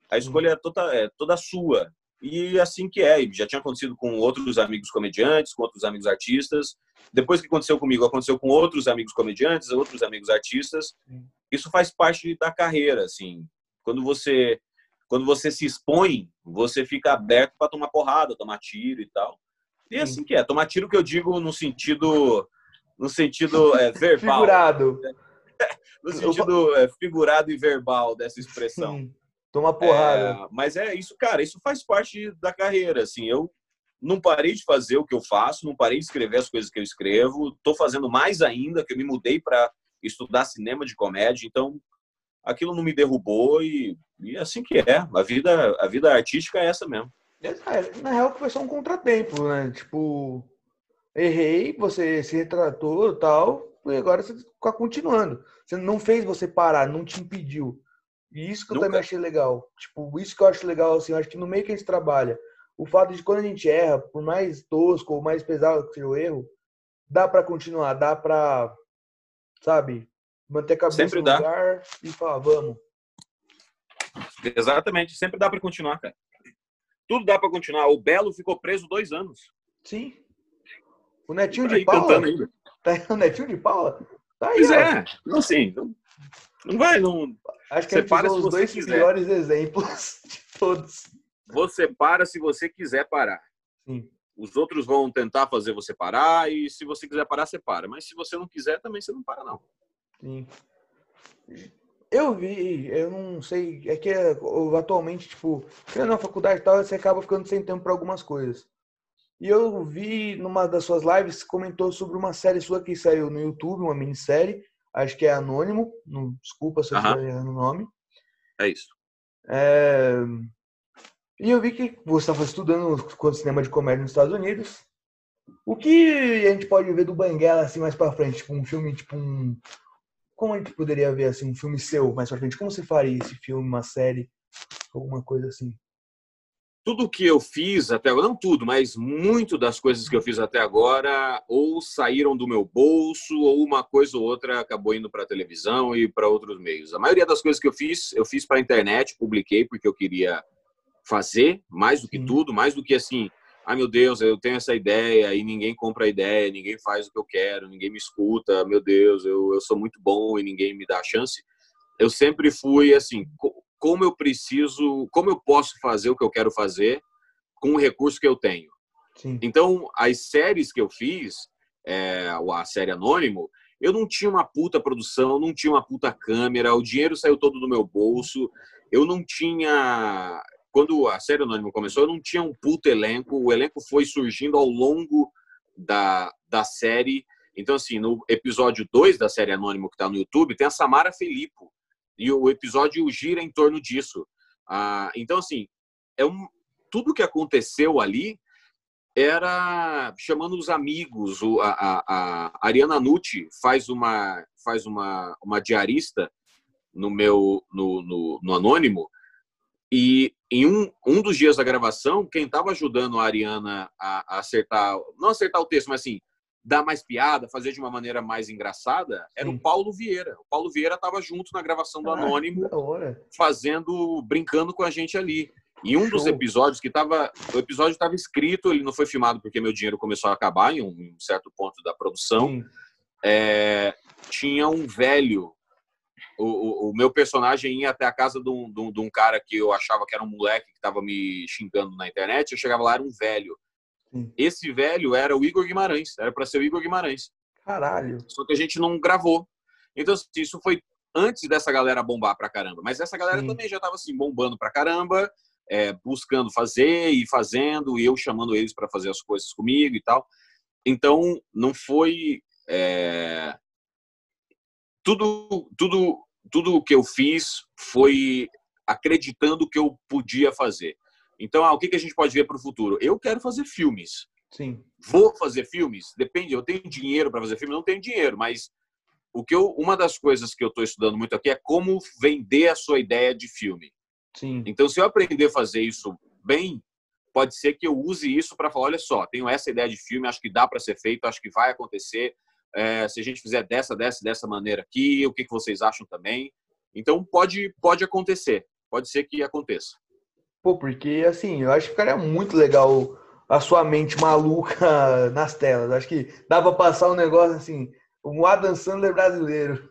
A escolha é toda, é toda sua. E assim que é. Já tinha acontecido com outros amigos comediantes, com outros amigos artistas. Depois que aconteceu comigo, aconteceu com outros amigos comediantes, outros amigos artistas. Isso faz parte da carreira, assim. Quando você quando você se expõe, você fica aberto para tomar porrada, tomar tiro e tal. E é assim que é. Tomar tiro que eu digo no sentido, no sentido é, verbal. Figurado. no sentido é, figurado e verbal dessa expressão. Toma porrada. É, mas é isso, cara. Isso faz parte da carreira. Assim, eu não parei de fazer o que eu faço, não parei de escrever as coisas que eu escrevo. Estou fazendo mais ainda, que eu me mudei para estudar cinema de comédia, então aquilo não me derrubou e, e assim que é. A vida, a vida artística é essa mesmo. É, na real, foi só um contratempo, né? Tipo, errei, você se retratou e tal, e agora você está continuando. Você não fez você parar, não te impediu. E isso que eu Nunca. também achei legal. Tipo, isso que eu acho legal, assim, eu acho que no meio que a gente trabalha, o fato de quando a gente erra, por mais tosco ou mais pesado que seja o erro, dá para continuar, dá para, sabe, manter a cabeça sempre no dá. lugar e falar, vamos. Exatamente, sempre dá para continuar, cara. Tudo dá para continuar. O Belo ficou preso dois anos. Sim. O netinho tá de Paula. Ainda. Tá o netinho de Paula? Tá aí. Pois é. Não, sim. Não, não vai, não. Acho que Você a gente os dois quiser. piores exemplos de todos. Você para se você quiser parar. Sim. Os outros vão tentar fazer você parar e se você quiser parar, você para. Mas se você não quiser, também você não para, não. Sim. Eu vi, eu não sei, é que atualmente, tipo, na faculdade e tal, você acaba ficando sem tempo para algumas coisas. E eu vi numa das suas lives, comentou sobre uma série sua que saiu no YouTube, uma minissérie, acho que é Anônimo, não, desculpa se eu estiver errando o nome. É isso. É... E eu vi que você estava estudando cinema de comédia nos Estados Unidos. O que a gente pode ver do Banguela assim mais para frente, tipo um filme, tipo um como a gente poderia ver assim um filme seu mais pra frente? Como você faria esse filme, uma série, alguma coisa assim? Tudo que eu fiz até agora, não tudo, mas muito das coisas que eu fiz até agora ou saíram do meu bolso ou uma coisa ou outra acabou indo para televisão e para outros meios. A maioria das coisas que eu fiz, eu fiz para internet, publiquei porque eu queria fazer mais do que Sim. tudo, mais do que assim, ai meu Deus, eu tenho essa ideia e ninguém compra a ideia, ninguém faz o que eu quero, ninguém me escuta, meu Deus, eu, eu sou muito bom e ninguém me dá a chance. Eu sempre fui assim, como eu preciso, como eu posso fazer o que eu quero fazer com o recurso que eu tenho. Sim. Então, as séries que eu fiz, é, a série Anônimo, eu não tinha uma puta produção, não tinha uma puta câmera, o dinheiro saiu todo do meu bolso, eu não tinha quando a série Anônimo começou, não tinha um puto elenco. O elenco foi surgindo ao longo da, da série. Então, assim, no episódio 2 da série Anônimo, que está no YouTube, tem a Samara Filippo. E o episódio gira em torno disso. Ah, então, assim, é um, tudo que aconteceu ali era chamando os amigos. O, a, a, a Ariana Nucci faz uma, faz uma, uma diarista no meu no, no, no Anônimo e em um, um dos dias da gravação, quem estava ajudando a Ariana a, a, acertar, não acertar o texto, mas assim, dar mais piada, fazer de uma maneira mais engraçada, era Sim. o Paulo Vieira. O Paulo Vieira estava junto na gravação do ah, Anônimo, fazendo, brincando com a gente ali. E um Show. dos episódios que estava. O episódio estava escrito, ele não foi filmado porque meu dinheiro começou a acabar em um, em um certo ponto da produção. É, tinha um velho o, o, meu personagem ia até a casa de um, de, um, de um, cara que eu achava que era um moleque que estava me xingando na internet. Eu chegava lá, era um velho. Sim. Esse velho era o Igor Guimarães, era para ser o Igor Guimarães. Caralho. Só que a gente não gravou. Então, assim, isso foi antes dessa galera bombar pra caramba. Mas essa galera Sim. também já tava assim, bombando pra caramba, é, buscando fazer e fazendo, e eu chamando eles para fazer as coisas comigo e tal. Então, não foi. É... Tudo, tudo tudo o que eu fiz foi acreditando que eu podia fazer. Então, ah, o que, que a gente pode ver para o futuro? Eu quero fazer filmes. Sim. Vou fazer filmes? Depende. Eu tenho dinheiro para fazer filme? Não tenho dinheiro, mas o que eu, uma das coisas que eu estou estudando muito aqui é como vender a sua ideia de filme. Sim. Então, se eu aprender a fazer isso bem, pode ser que eu use isso para falar: olha só, tenho essa ideia de filme, acho que dá para ser feito, acho que vai acontecer é, se a gente fizer dessa, dessa, dessa maneira aqui, o que, que vocês acham também. Então pode, pode acontecer, pode ser que aconteça. Pô, porque assim, eu acho que ficaria muito legal a sua mente maluca nas telas. Acho que dá pra passar um negócio assim, um Adam Sandler brasileiro.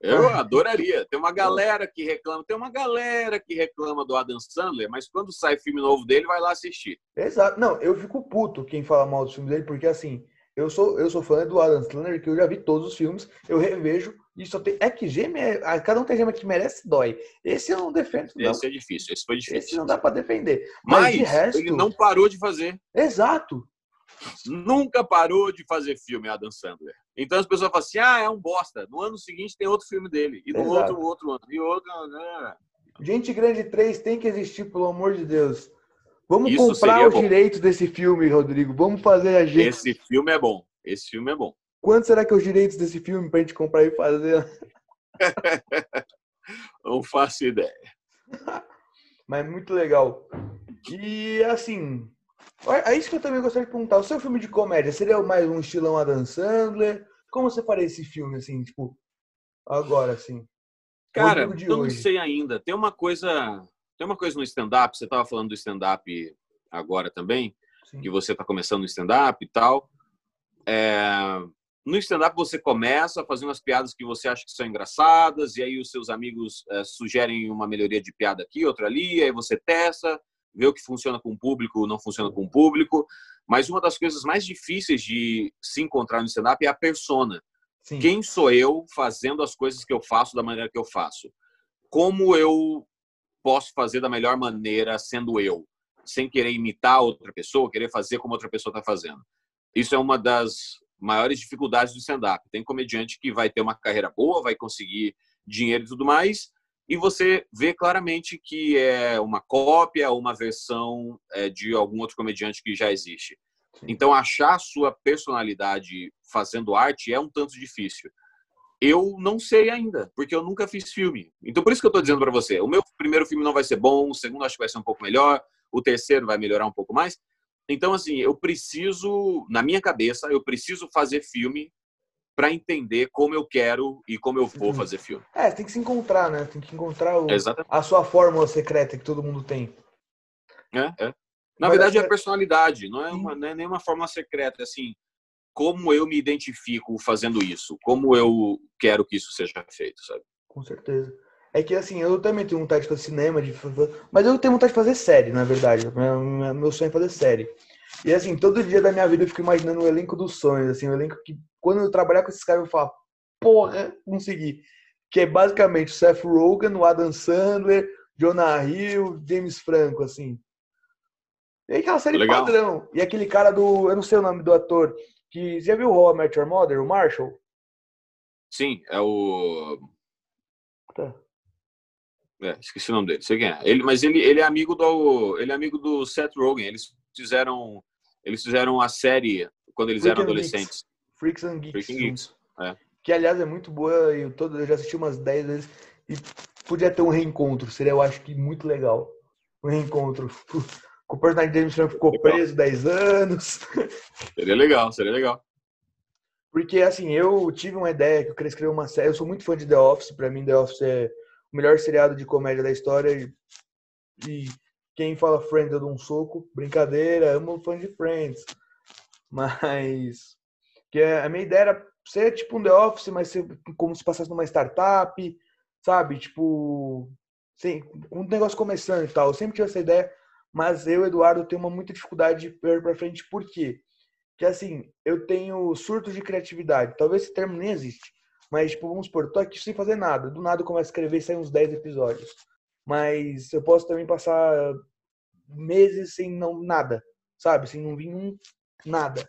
Eu adoraria. Tem uma galera que reclama, tem uma galera que reclama do Adam Sandler, mas quando sai filme novo dele, vai lá assistir. Exato. Não, eu fico puto quem fala mal do filme dele, porque assim, eu sou, eu sou fã do Adam Sandler, que eu já vi todos os filmes, eu revejo e só tem. É que gêmea, cada um tem gêmea que merece, dói. Esse eu não defendo. Não. Esse é difícil, esse foi difícil. Esse não dá para defender. Mas, Mas resto... ele não parou de fazer. Exato. Nunca parou de fazer filme, Adam Sandler. Então as pessoas falam assim: ah, é um bosta. No ano seguinte tem outro filme dele. E no Exato. outro, outro ano. E outro. Né? Gente Grande 3 tem que existir, pelo amor de Deus. Vamos Isso comprar os direitos desse filme, Rodrigo. Vamos fazer a gente. Esse filme é bom. Esse filme é bom. Quanto será que é os direitos desse filme pra gente comprar e fazer? Não faço ideia. Mas muito legal. E assim, é isso que eu também gostaria de perguntar. O seu filme de comédia seria mais um estilão Adam Sandler? Como você faria esse filme, assim, tipo, agora, assim? Cara, eu não sei ainda. Tem uma coisa, tem uma coisa no stand-up. Você estava falando do stand-up agora também, Sim. que você está começando no stand-up e tal. É, no stand-up você começa fazendo as piadas que você acha que são engraçadas e aí os seus amigos é, sugerem uma melhoria de piada aqui, outra ali, aí você testa, vê o que funciona com o público, não funciona com o público. Mas uma das coisas mais difíceis de se encontrar no stand-up é a persona. Sim. Quem sou eu fazendo as coisas que eu faço da maneira que eu faço? Como eu posso fazer da melhor maneira sendo eu, sem querer imitar outra pessoa, querer fazer como outra pessoa está fazendo? Isso é uma das maiores dificuldades do stand-up. Tem comediante que vai ter uma carreira boa, vai conseguir dinheiro e tudo mais, e você vê claramente que é uma cópia ou uma versão é, de algum outro comediante que já existe. Então, achar a sua personalidade fazendo arte é um tanto difícil. Eu não sei ainda, porque eu nunca fiz filme. Então, por isso que eu estou dizendo para você: o meu primeiro filme não vai ser bom, o segundo acho que vai ser um pouco melhor, o terceiro vai melhorar um pouco mais. Então, assim, eu preciso, na minha cabeça, eu preciso fazer filme para entender como eu quero e como eu vou Uhum. fazer filme. É, tem que se encontrar, né? Tem que encontrar o- a sua fórmula secreta que todo mundo tem. É, é. Na Mas verdade, é a personalidade, não é, uma, não é nenhuma forma secreta. é Assim, como eu me identifico fazendo isso, como eu quero que isso seja feito, sabe? Com certeza. É que assim, eu também tenho vontade de fazer cinema, de... mas eu tenho vontade de fazer série, na verdade. Meu, meu sonho é fazer série. E assim, todo dia da minha vida eu fico imaginando o elenco dos sonhos, assim, o elenco que quando eu trabalhar com esses caras eu falo, porra, consegui. Que é basicamente o Seth Rogen, o Adam Sandler, Jonah Hill, James Franco, assim. E aquela série Legal. padrão. E aquele cara do, eu não sei o nome do ator, que já viu o Met Your Mother, o Marshall? Sim, é o. Tá. É, esqueci o nome dele, sei quem é. Ele, mas ele, ele é amigo do. Ele é amigo do Seth Rogen. Eles fizeram. Eles fizeram a série quando eles eram Freak and Geeks. adolescentes. Freaks and Geeks. Freaking Geeks. É. Que, aliás, é muito boa. Eu, todo, eu já assisti umas 10 vezes. E podia ter um reencontro. Seria, eu acho que, muito legal. Um reencontro. O personagem de James Franco ficou Legal. preso 10 anos. Seria legal, seria legal. Porque, assim, eu tive uma ideia que eu queria escrever uma série. Eu sou muito fã de The Office. Pra mim, The Office é o melhor seriado de comédia da história. E, quem fala Friends eu dou um soco. Brincadeira, amo fã de Friends. Mas... Que é- a minha ideia era ser tipo um The Office, mas ser como se passasse numa startup, sabe? Tipo... Com o negócio começando e tal. Eu sempre tive essa ideia, mas eu, Eduardo, tenho uma muita dificuldade de ir pra frente. Por quê? que assim, eu tenho surtos de criatividade. Talvez esse termo nem existe. Mas, tipo, vamos supor, tô aqui sem fazer nada. Do nada eu começo a escrever e sai uns 10 episódios. Mas eu posso também passar meses sem não nada, sabe? Sem não vir um nada.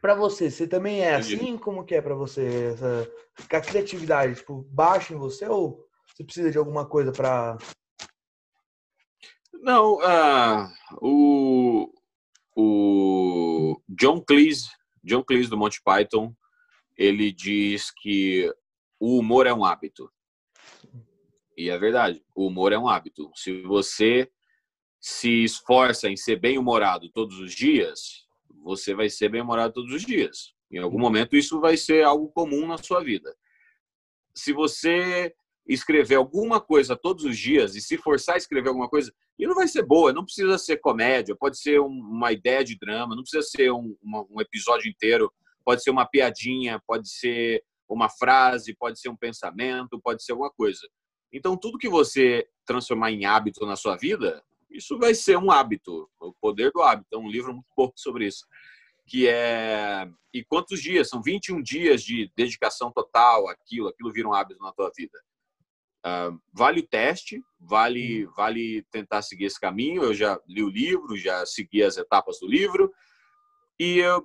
Pra você, você também é Entendi. assim? Como que é pra você? Essa, a criatividade, tipo, baixa em você ou você precisa de alguma coisa pra... Não, ah, o, o John Cleese, John Cleese do Monty Python, ele diz que o humor é um hábito. E é verdade, o humor é um hábito. Se você se esforça em ser bem-humorado todos os dias, você vai ser bem-humorado todos os dias. Em algum momento isso vai ser algo comum na sua vida. Se você escrever alguma coisa todos os dias e se forçar a escrever alguma coisa, e não vai ser boa, não precisa ser comédia, pode ser um- uma ideia de drama, não precisa ser um, uma- um episódio inteiro, pode ser uma piadinha, pode ser uma frase, pode ser um pensamento, pode ser alguma coisa. Então, tudo que você transformar em hábito na sua vida, isso vai ser um hábito, o poder do hábito. É um livro muito pouco sobre isso. Que é. E quantos dias? São 21 dias de dedicação total àquilo, aquilo vira um hábito na tua vida. Ah, vale o teste, vale, vale tentar seguir esse caminho. Eu já li o livro, já segui as etapas do livro. E eu,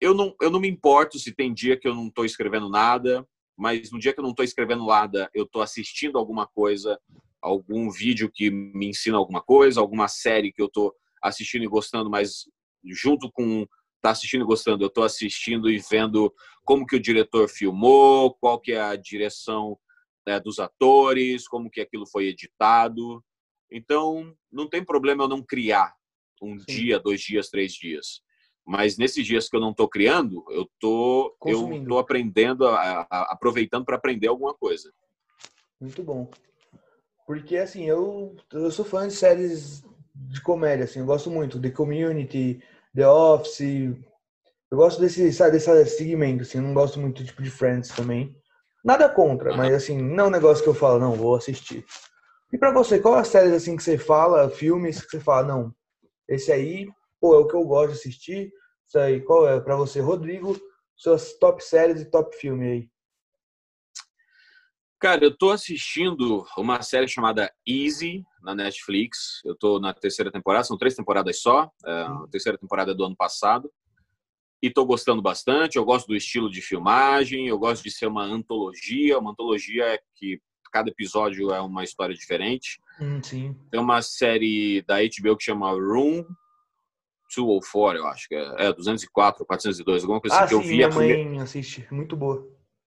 eu não, eu não me importo se tem dia que eu não estou escrevendo nada, mas no dia que eu não estou escrevendo nada, eu estou assistindo alguma coisa, algum vídeo que me ensina alguma coisa, alguma série que eu estou assistindo e gostando, mas junto com tá assistindo e gostando, eu estou assistindo e vendo como que o diretor filmou, qual que é a direção né, dos atores, como que aquilo foi editado. Então, não tem problema eu não criar um Sim. dia, dois dias, três dias. Mas nesses dias que eu não estou criando, eu tô, eu tô aprendendo, a, a, aproveitando para aprender alguma coisa. Muito bom. Porque, assim, eu, eu sou fã de séries de comédia, assim, eu gosto muito. The Community, The Office. Eu gosto desse, sabe, desse segmento, assim, eu não gosto muito tipo de Friends também. Nada contra, mas assim, não é um negócio que eu falo, não, vou assistir. E para você, qual as séries assim que você fala, filmes que você fala, não, esse aí, pô, é o que eu gosto de assistir. Isso aí, qual é para você, Rodrigo? Suas top séries e top filme aí. Cara, eu tô assistindo uma série chamada Easy na Netflix. Eu tô na terceira temporada, são três temporadas só. É, a terceira temporada é do ano passado e estou gostando bastante. Eu gosto do estilo de filmagem, eu gosto de ser uma antologia. Uma antologia é que cada episódio é uma história diferente. Hum, sim. Tem uma série da HBO que chama Room 204, eu acho que é, é 204, 402, alguma coisa ah, assim. que sim, eu vi minha a mãe primeira... assiste, muito boa.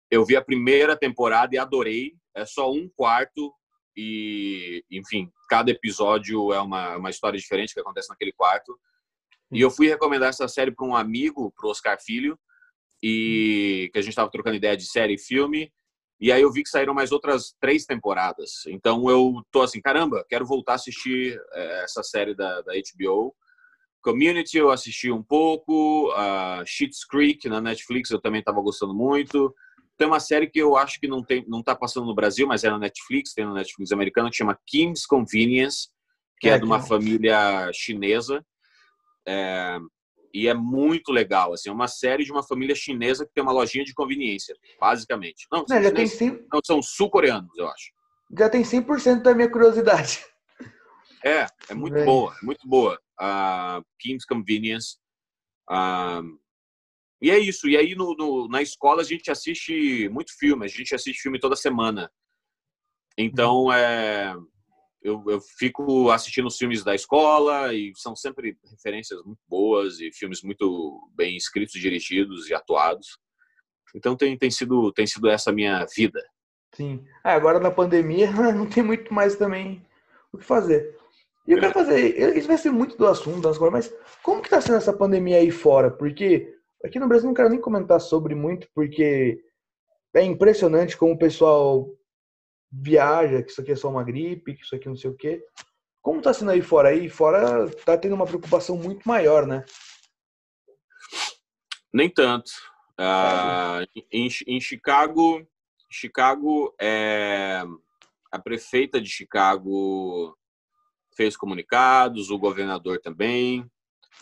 Eu vi a primeira temporada e adorei. É só um quarto e, enfim, cada episódio é uma, uma história diferente que acontece naquele quarto. E eu fui recomendar essa série para um amigo, para o Oscar Filho, e que a gente estava trocando ideia de série e filme. E aí eu vi que saíram mais outras três temporadas. Então eu tô assim, caramba, quero voltar a assistir é, essa série da, da HBO. Community eu assisti um pouco, uh, Schitt's Creek na Netflix eu também estava gostando muito. Tem uma série que eu acho que não tem, não está passando no Brasil, mas é na Netflix, tem na Netflix americana, que chama Kim's Convenience, que é, é de uma família chinesa. É, e é muito legal, assim, é uma série de uma família chinesa que tem uma lojinha de conveniência, basicamente. Não, Não já tem 100... não, são sul-coreanos, eu acho. Já tem 100% da minha curiosidade. É, é muito Bem. boa, é muito boa. Uh, King's Convenience. Uh, e é isso. E aí no, no, na escola a gente assiste muito filme, a gente assiste filme toda semana. Então, é, eu, eu fico assistindo os filmes da escola e são sempre referências muito boas e filmes muito bem escritos, dirigidos e atuados. Então tem, tem sido tem sido essa minha vida. Sim. É, agora na pandemia não tem muito mais também o que fazer. E eu quero fazer, isso vai ser muito do assunto, mas como que tá sendo essa pandemia aí fora? Porque aqui no Brasil não quero nem comentar sobre muito, porque é impressionante como o pessoal viaja, que isso aqui é só uma gripe, que isso aqui não sei o quê. Como tá sendo aí fora? Aí fora tá tendo uma preocupação muito maior, né? Nem tanto. Uh, em, em, Chicago, Chicago é, a prefeita de Chicago fez comunicados, o governador também.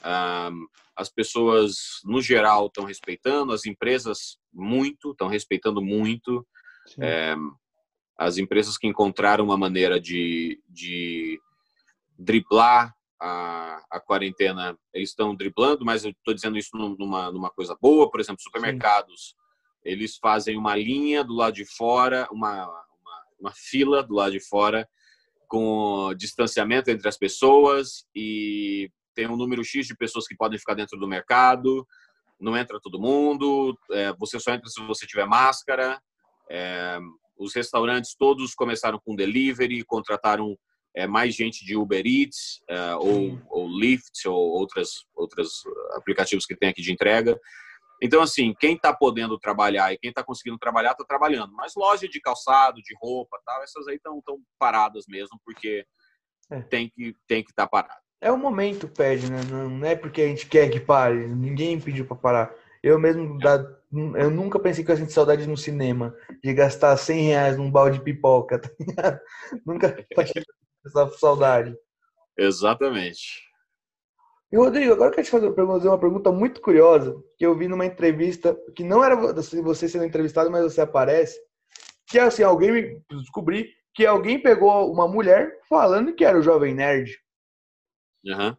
Uh, as pessoas, no geral, estão respeitando, as empresas muito, estão respeitando muito. É, as empresas que encontraram uma maneira de, de driblar a, a quarentena, estão driblando, mas eu estou dizendo isso numa, numa coisa boa. Por exemplo, supermercados, Sim. eles fazem uma linha do lado de fora, uma, uma, uma fila do lado de fora, com distanciamento entre as pessoas e tem um número X de pessoas que podem ficar dentro do mercado, não entra todo mundo, é, você só entra se você tiver máscara. É, os restaurantes todos começaram com delivery, contrataram é, mais gente de Uber Eats é, ou, ou Lyft ou outras outros aplicativos que tem aqui de entrega. Então, assim, quem está podendo trabalhar e quem está conseguindo trabalhar, está trabalhando. Mas loja de calçado, de roupa, tal, essas aí estão tão paradas mesmo, porque é. tem que tem que estar tá parado. É o momento, pede, né? Não é porque a gente quer que pare. Ninguém pediu para parar. Eu mesmo, da, eu nunca pensei que eu ia sentir saudade no cinema, de gastar 100 reais num balde de pipoca, tá Nunca essa saudade. Exatamente. E Rodrigo, agora eu quero te fazer uma pergunta muito curiosa, que eu vi numa entrevista, que não era você sendo entrevistado, mas você aparece, que é assim, alguém descobri que alguém pegou uma mulher falando que era o Jovem Nerd. Uhum.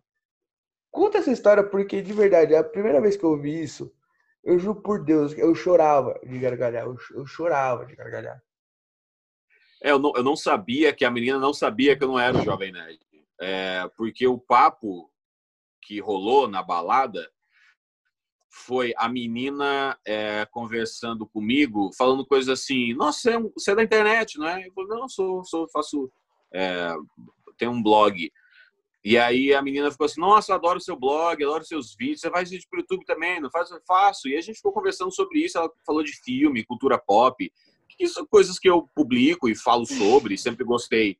Conta essa história, porque de verdade, é a primeira vez que eu ouvi isso, Eu juro por Deus, eu chorava de gargalhar. Eu, eu chorava de gargalhar. É, eu não, eu não sabia que a menina não sabia que eu não era o Jovem Nerd. É, porque o papo que rolou na balada foi a menina é, conversando comigo, falando coisas assim: Nossa, você é, é da internet, não é? Eu falei: Não, sou, sou faço. É, tenho um blog. E aí a menina ficou assim: Nossa, adoro seu blog, adoro seus vídeos. Você faz vídeo pro YouTube também? Não faz? Eu faço. E a gente ficou conversando sobre isso. Ela falou de filme, cultura pop. Que são coisas que eu publico e falo sobre, sempre gostei.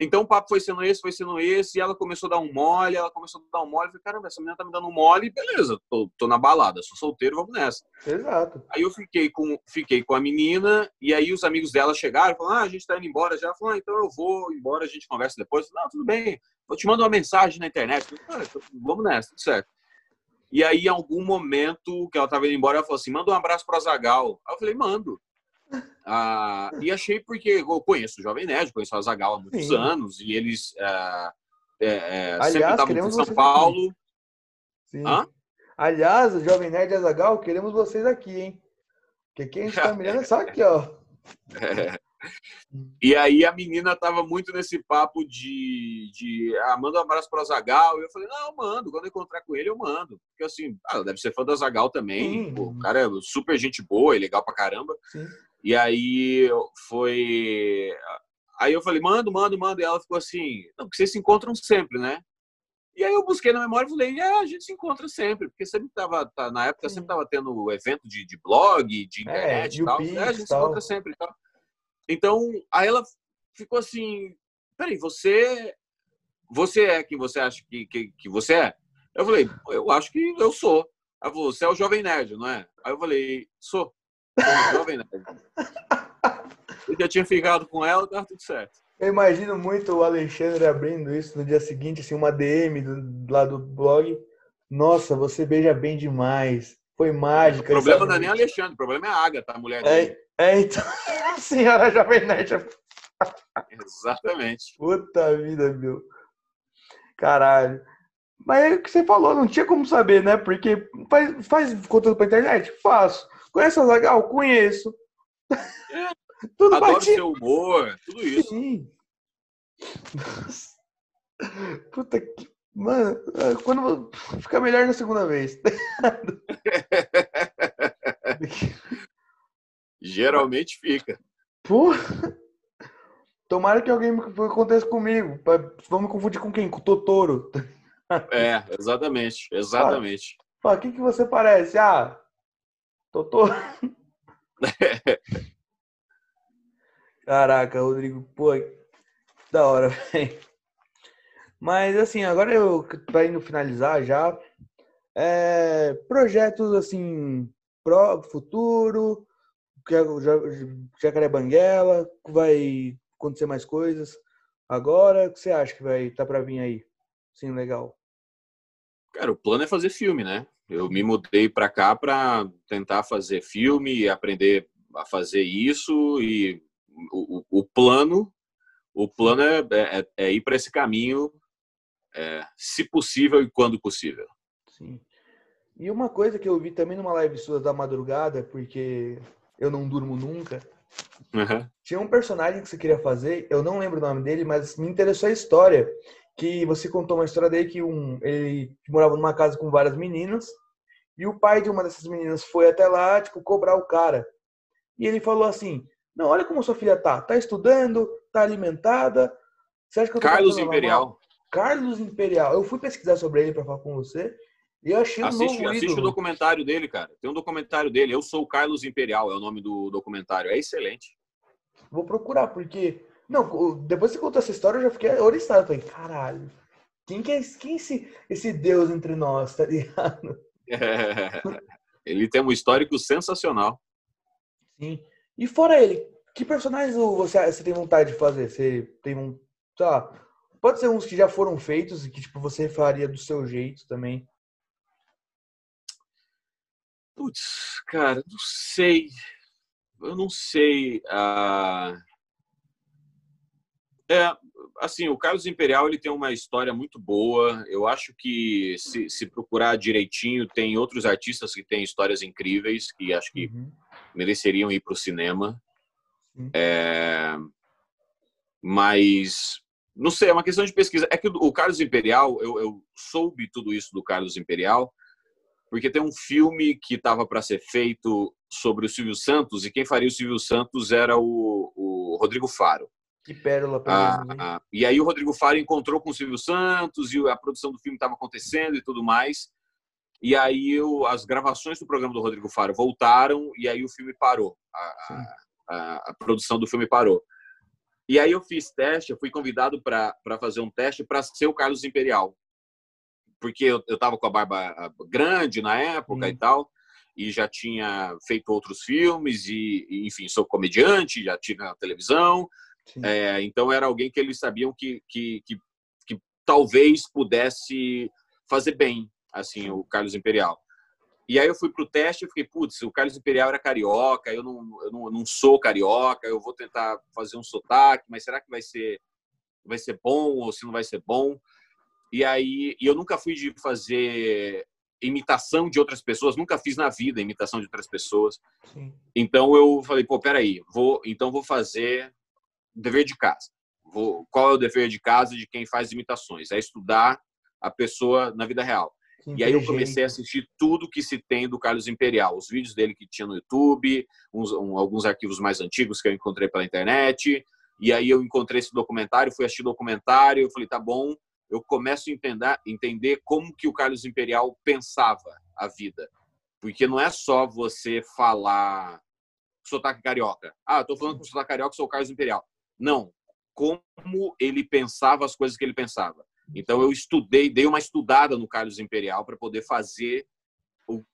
Então o papo foi sendo esse, foi sendo esse, e ela começou a dar um mole, ela começou a dar um mole, eu falei, caramba, essa menina tá me dando um mole, beleza, tô, tô na balada, sou solteiro, vamos nessa. Exato. Aí eu fiquei com, fiquei com a menina, e aí os amigos dela chegaram, falaram, ah, a gente tá indo embora já, falaram, ah, então eu vou embora, a gente conversa depois. Falei, não, tudo bem, eu te mando uma mensagem na internet, falei, ah, vamos nessa, tudo certo. E aí, em algum momento que ela tava indo embora, ela falou assim, manda um abraço pro Azagal. Aí eu falei, mando. Ah, e achei porque eu conheço o Jovem Nerd, conheço o Zagal há muitos Sim. anos, e eles ah, é, é, Aliás, sempre estavam em São Paulo. Aliás, o Jovem Nerd e Azagal, queremos vocês aqui, hein? Porque quem está mirando é só aqui, ó. É. E aí a menina tava muito nesse papo de, de ah, manda um abraço para Zagal. E eu falei, não, eu mando. Quando eu encontrar com ele, eu mando. Porque assim, ah, deve ser fã do Zagal também. Pô, o cara é super gente boa, é legal pra caramba. Sim. E aí foi. Aí eu falei, mando, mando, mando. E ela ficou assim, não, porque vocês se encontram sempre, né? E aí eu busquei na memória e falei, é, a gente se encontra sempre, porque sempre tava, tá, na época sempre tava tendo evento de, de blog, de é, internet é, e tal. É, a gente tal. se encontra sempre e tal. Então, aí ela ficou assim, peraí, você você é quem você acha que, que, que você é? Eu falei, eu acho que eu sou. Falou, você é o Jovem Nerd, não é? Aí eu falei, sou. Jovem Nerd. Eu já tinha ficado com ela, tá tudo certo. Eu imagino muito o Alexandre abrindo isso no dia seguinte, assim, uma DM do, lá do blog. Nossa, você beija bem demais. Foi mágica. O problema não é nem Alexandre, o problema é a Agatha, a mulher é, dele. É, então. a senhora Jovem Nerd. Exatamente. Puta vida, meu. Caralho. Mas é o que você falou, não tinha como saber, né? Porque faz, faz conteúdo pra internet? Faço. Conhece a Zagal? Conheço. É, tudo adoro batido. seu humor, tudo isso. Sim. Puta que. Mano, quando fica melhor na segunda vez. Geralmente fica. Porra. Tomara que alguém aconteça comigo. Vamos confundir com quem? Com o Totoro. É, exatamente. Exatamente. Fala, o que, que você parece? Ah, Totoro. Caraca, Rodrigo, pô, da hora, velho. Mas assim, agora eu tô indo finalizar já. É, projetos assim, pro futuro, Jacaré Banguela, vai acontecer mais coisas. Agora, o que você acha que vai estar tá para vir aí? Sim, legal. Cara, o plano é fazer filme, né? Eu me mudei para cá para tentar fazer filme, aprender a fazer isso e o, o, o plano, o plano é, é, é ir para esse caminho, é, se possível e quando possível. Sim. E uma coisa que eu vi também numa live sua da madrugada, porque eu não durmo nunca, uhum. tinha um personagem que você queria fazer, eu não lembro o nome dele, mas me interessou a história que você contou uma história dele que um, ele morava numa casa com várias meninas e o pai de uma dessas meninas foi até lá, tipo, cobrar o cara. E ele falou assim: Não, olha como sua filha tá. Tá estudando, tá alimentada. Você acha que eu tô Carlos Imperial. Carlos Imperial. Eu fui pesquisar sobre ele para falar com você. E eu achei assiste, um assiste o documentário dele, cara. Tem um documentário dele. Eu sou o Carlos Imperial, é o nome do documentário. É excelente. Vou procurar, porque não, depois que você contou essa história, eu já fiquei oriçado. Falei, caralho, quem que é, quem é esse, esse Deus entre nós, tá ligado? Ele tem um histórico sensacional. Sim. E fora ele, que personagens você, você tem vontade de fazer? Você tem um, sei lá, pode ser uns que já foram feitos e que tipo, você faria do seu jeito também. Putz, cara, não sei. Eu não sei. Uh É, assim, o Carlos Imperial ele tem uma história muito boa. Eu acho que se, se procurar direitinho, tem outros artistas que têm histórias incríveis que acho que uhum. mereceriam ir para o cinema. É, mas não sei, é uma questão de pesquisa. É que o Carlos Imperial, eu, eu soube tudo isso do Carlos Imperial, porque tem um filme que estava para ser feito sobre o Silvio Santos e quem faria o Silvio Santos era o, o Rodrigo Faro. Que pérola para ah, ah, E aí o Rodrigo Faro encontrou com o Silvio Santos e a produção do filme estava acontecendo e tudo mais. E aí eu, as gravações do programa do Rodrigo Faro voltaram e aí o filme parou. A, a, a produção do filme parou. E aí eu fiz teste, eu fui convidado para fazer um teste para ser o Carlos Imperial. Porque eu estava com a barba grande na época e tal, e já tinha feito outros filmes, e, e enfim, sou comediante, já tive na televisão, é, então era alguém que eles sabiam que, que, que, que, talvez pudesse fazer bem, assim, o Carlos Imperial. E aí eu fui pro teste e fiquei, putz, o Carlos Imperial era carioca, eu não, eu não, eu não sou carioca, eu vou tentar fazer um sotaque, mas será que vai ser, vai ser bom ou se não vai ser bom? E aí, e eu nunca fui de fazer imitação de outras pessoas, nunca fiz na vida imitação de outras pessoas. Sim. Então eu falei, pô, peraí, vou, então vou fazer dever de casa. Vou, qual é o dever de casa de quem faz imitações? É estudar a pessoa na vida real. E aí eu comecei a assistir tudo que se tem do Carlos Imperial, os vídeos dele que tinha no YouTube, uns, um, alguns arquivos mais antigos que eu encontrei pela internet. E aí eu encontrei esse documentário, fui assistir o documentário, eu falei, tá bom, eu começo a entender, entender como que o Carlos Imperial pensava a vida. Porque não é só você falar sotaque carioca. Ah, estou falando com sotaque carioca, sou o Carlos Imperial. Não, como ele pensava as coisas que ele pensava. Então eu estudei, dei uma estudada no Carlos Imperial para poder fazer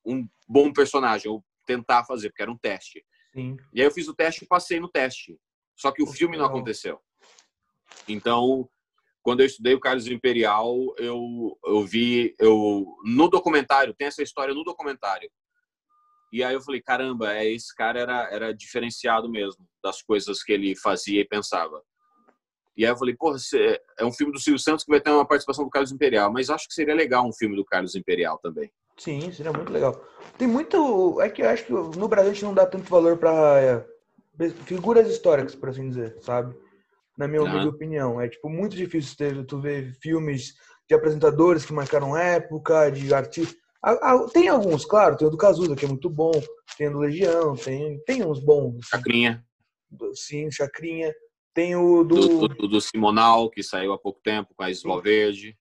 um bom personagem, ou tentar fazer, porque era um teste. Sim. E aí eu fiz o teste e passei no teste. Só que o filme não aconteceu. Então, quando eu estudei o Carlos Imperial, eu, eu vi eu no documentário, tem essa história no documentário. E aí eu falei, caramba, é, esse cara era, era diferenciado mesmo das coisas que ele fazia e pensava. E aí eu falei, porra, é um filme do Silvio Santos que vai ter uma participação do Carlos Imperial, mas acho que seria legal um filme do Carlos Imperial também. Sim, seria muito legal. Tem muito. É que eu acho que no Brasil a gente não dá tanto valor para é, figuras históricas, por assim dizer, sabe? Na minha uhum. opinião. É tipo muito difícil ter, tu ver filmes de apresentadores que marcaram época, de artistas. Tem alguns, claro, tem o do Cazuza, que é muito bom, tem o do Legião, tem, tem uns bons. Chacrinha. Sim, Chacrinha. Tem o do... Do, do, do Simonal, que saiu há pouco tempo, com a Isla Verde.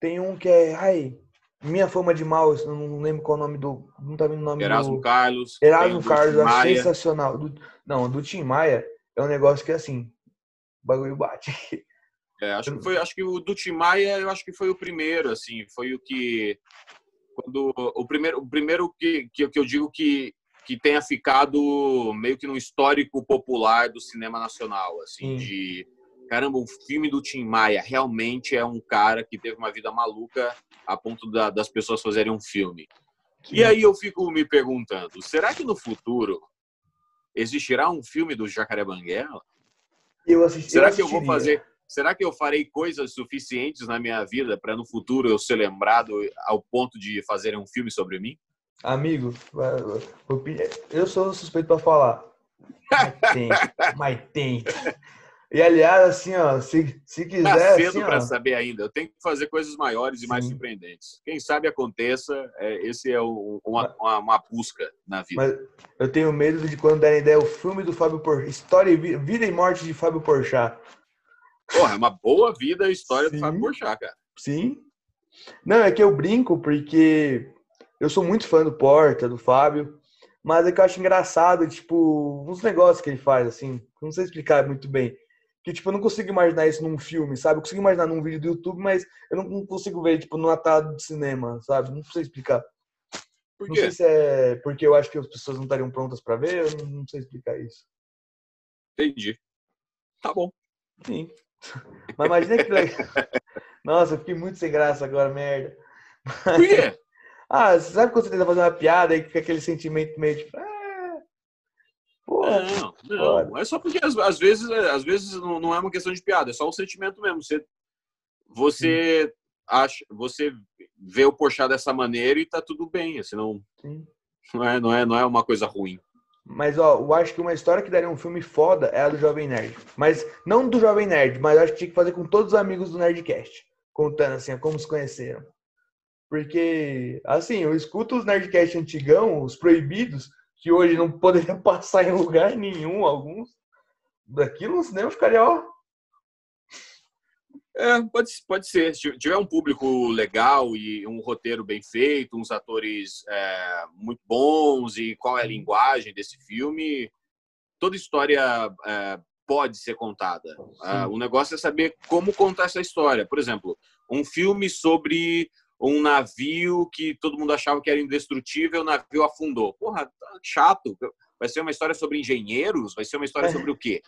Tem um que é. Ai, Minha Fama de Mal, não lembro qual é o nome do. Não tá vendo o nome Erasmo do... Carlos. Erasmo Carlos, é sensacional. Do, não, do Tim Maia é um negócio que é assim. O bagulho bate. É, acho que foi, acho que o do Tim Maia, eu acho que foi o primeiro, assim, foi o que quando o primeiro, o primeiro que, que, que eu digo que, que tenha ficado meio que no histórico popular do cinema nacional, assim, hum. de caramba, o filme do Tim Maia realmente é um cara que teve uma vida maluca a ponto da, das pessoas fazerem um filme. E aí eu fico me perguntando, será que no futuro existirá um filme do Jacaré Banguela? Eu assisti, será eu que eu vou fazer será que eu farei coisas suficientes na minha vida para no futuro eu ser lembrado ao ponto de fazer um filme sobre mim? Amigo, eu sou suspeito para falar. Mas tem, mas tem. E aliás, assim, ó, se, se quiser. Tá cedo assim, para saber ainda. Eu tenho que fazer coisas maiores e mais surpreendentes. Quem sabe aconteça. É, esse é o, uma, uma, uma, busca na vida. Mas eu tenho medo de quando derem ideia o filme do Fábio Porchat, História e Vida e Morte de Fábio Porchat. Porra, é uma boa vida a história Sim. do Fábio Porchat, cara. Sim. Não, é que eu brinco porque eu sou muito fã do Porta, do Fábio, mas é que eu acho engraçado, tipo, uns negócios que ele faz, assim, não sei explicar muito bem. Que, tipo, eu não consigo imaginar isso num filme, sabe? Eu consigo imaginar num vídeo do YouTube, mas eu não consigo ver, tipo, numa tela de cinema, sabe? Não sei explicar. Por quê? Não sei se é porque eu acho que as pessoas não estariam prontas para ver, eu não sei explicar isso. Entendi. Tá bom. Sim. Mas imagina que legal. Nossa, eu fiquei muito sem graça agora, merda. Por quê? ah, você sabe quando você tenta fazer uma piada e fica aquele sentimento meio tipo. Ah... Porra, Não, não. É só porque às, às vezes, às vezes não, é uma questão de piada, é só o sentimento mesmo. Você, você acha, você vê o Porchat dessa maneira e tá tudo bem, assim, não, sim. não é, não é, não é uma coisa ruim. Mas, ó, eu acho que uma história que daria um filme foda é a do Jovem Nerd. Mas, não do Jovem Nerd, mas acho que tinha que fazer com todos os amigos do Nerdcast. Contando, assim, como se conheceram. Porque, assim, eu escuto os Nerdcast antigão, os proibidos, que hoje não poderiam passar em lugar nenhum, alguns. Daquilo no cinema ficaria, ó. É, pode, pode ser. Se tiver um público legal e um roteiro bem feito, uns atores é, muito bons e qual é a linguagem desse filme, toda história é, pode ser contada. Ah, o negócio é saber como contar essa história. Por exemplo, um filme sobre um navio que todo mundo achava que era indestrutível, o navio afundou. Porra, tá chato. Vai ser uma história sobre engenheiros? Vai ser uma história sobre o quê?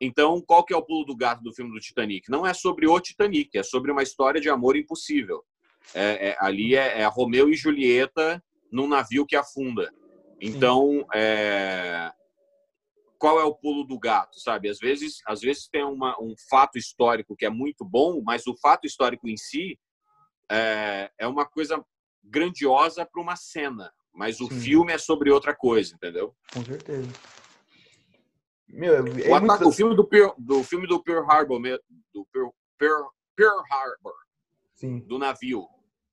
Então, qual que é o pulo do gato do filme do Titanic? Não é sobre o Titanic, é sobre uma história de amor impossível. É, é, ali é, é Romeu e Julieta num navio que afunda. Então, é, qual é o pulo do gato, sabe? Às vezes, às vezes tem uma, um fato histórico que é muito bom, mas o fato histórico em si é, é uma coisa grandiosa para uma cena, mas o Sim. filme é sobre outra coisa, entendeu? Com certeza. Meu, é o, muito- ataque, o filme do Pearl, do filme do Pearl Harbor, do Pearl, Pearl, Pearl Harbor, Sim, do navio,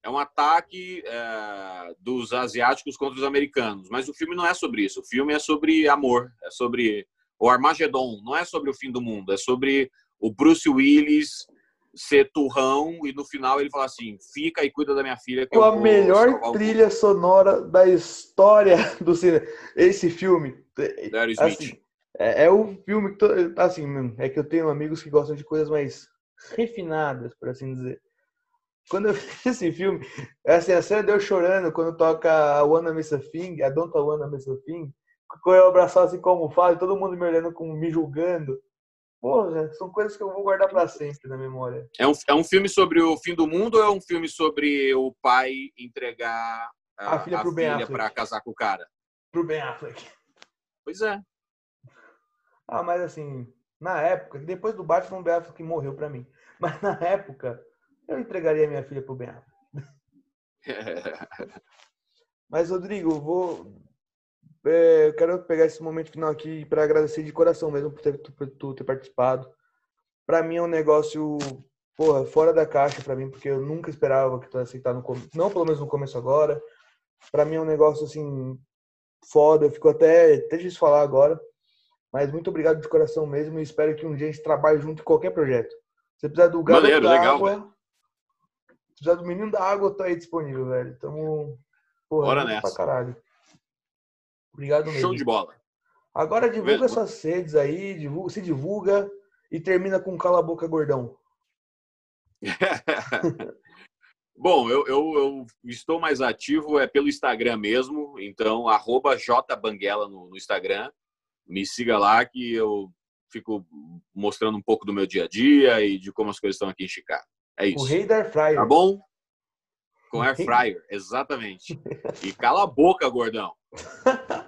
é um ataque é, dos asiáticos contra os americanos. Mas o filme não é sobre isso. O filme é sobre amor, é sobre o Armagedon. Não é sobre o fim do mundo. É sobre o Bruce Willis ser turrão e no final ele fala assim: fica e cuida da minha filha. Que com a melhor trilha sonora da história do cinema. Esse filme, mundo." Do Aerosmith. É, é o filme que, to- assim, é que eu tenho amigos que gostam de coisas mais refinadas, por assim dizer. Quando eu vi esse filme, assim, a cena deu chorando quando toca a Wanna Miss a Thing, a Don't Wanna Miss a Thing, com eu abraçado assim com a almofada, e todo mundo me olhando, com, me julgando. Porra, são coisas que eu vou guardar pra sempre na memória. É um, é um filme sobre o fim do mundo ou é um filme sobre o pai entregar a, A filha para casar com o cara? Pro Ben Affleck. Pois é. Ah, mas assim, na época, depois do Batman, o Ben Affleck morreu pra mim. Mas na época, eu entregaria minha filha pro Ben Affleck. Mas, Rodrigo, eu vou. é, eu quero pegar esse momento final aqui para agradecer de coração mesmo por ter, por tu ter participado. Para mim é um negócio, porra, fora da caixa para mim, porque eu nunca esperava que tu ia aceitar no começo, não pelo menos no começo agora. Para mim é um negócio assim foda, eu fico até até difícil falar agora, mas muito obrigado de coração mesmo e espero que um dia a gente trabalhe junto em qualquer projeto. Se precisar do garoto Maneiro, da legal, água, velho. se precisar do menino da água, tô aí disponível, velho. Tamo porra, Bora nessa. pra caralho. Obrigado mesmo. Show de bola. Agora divulga Mesmo. suas redes aí, divulga, se divulga e termina com cala a boca gordão. Bom, eu, eu, eu estou mais ativo é pelo Instagram mesmo, então arroba jbanguela no, no Instagram. Me siga lá que eu fico mostrando um pouco do meu dia a dia e de como as coisas estão aqui em Chicago. É O isso. rei da Air Fryer. Tá bom? Com air fryer, exatamente. E cala a boca, gordão.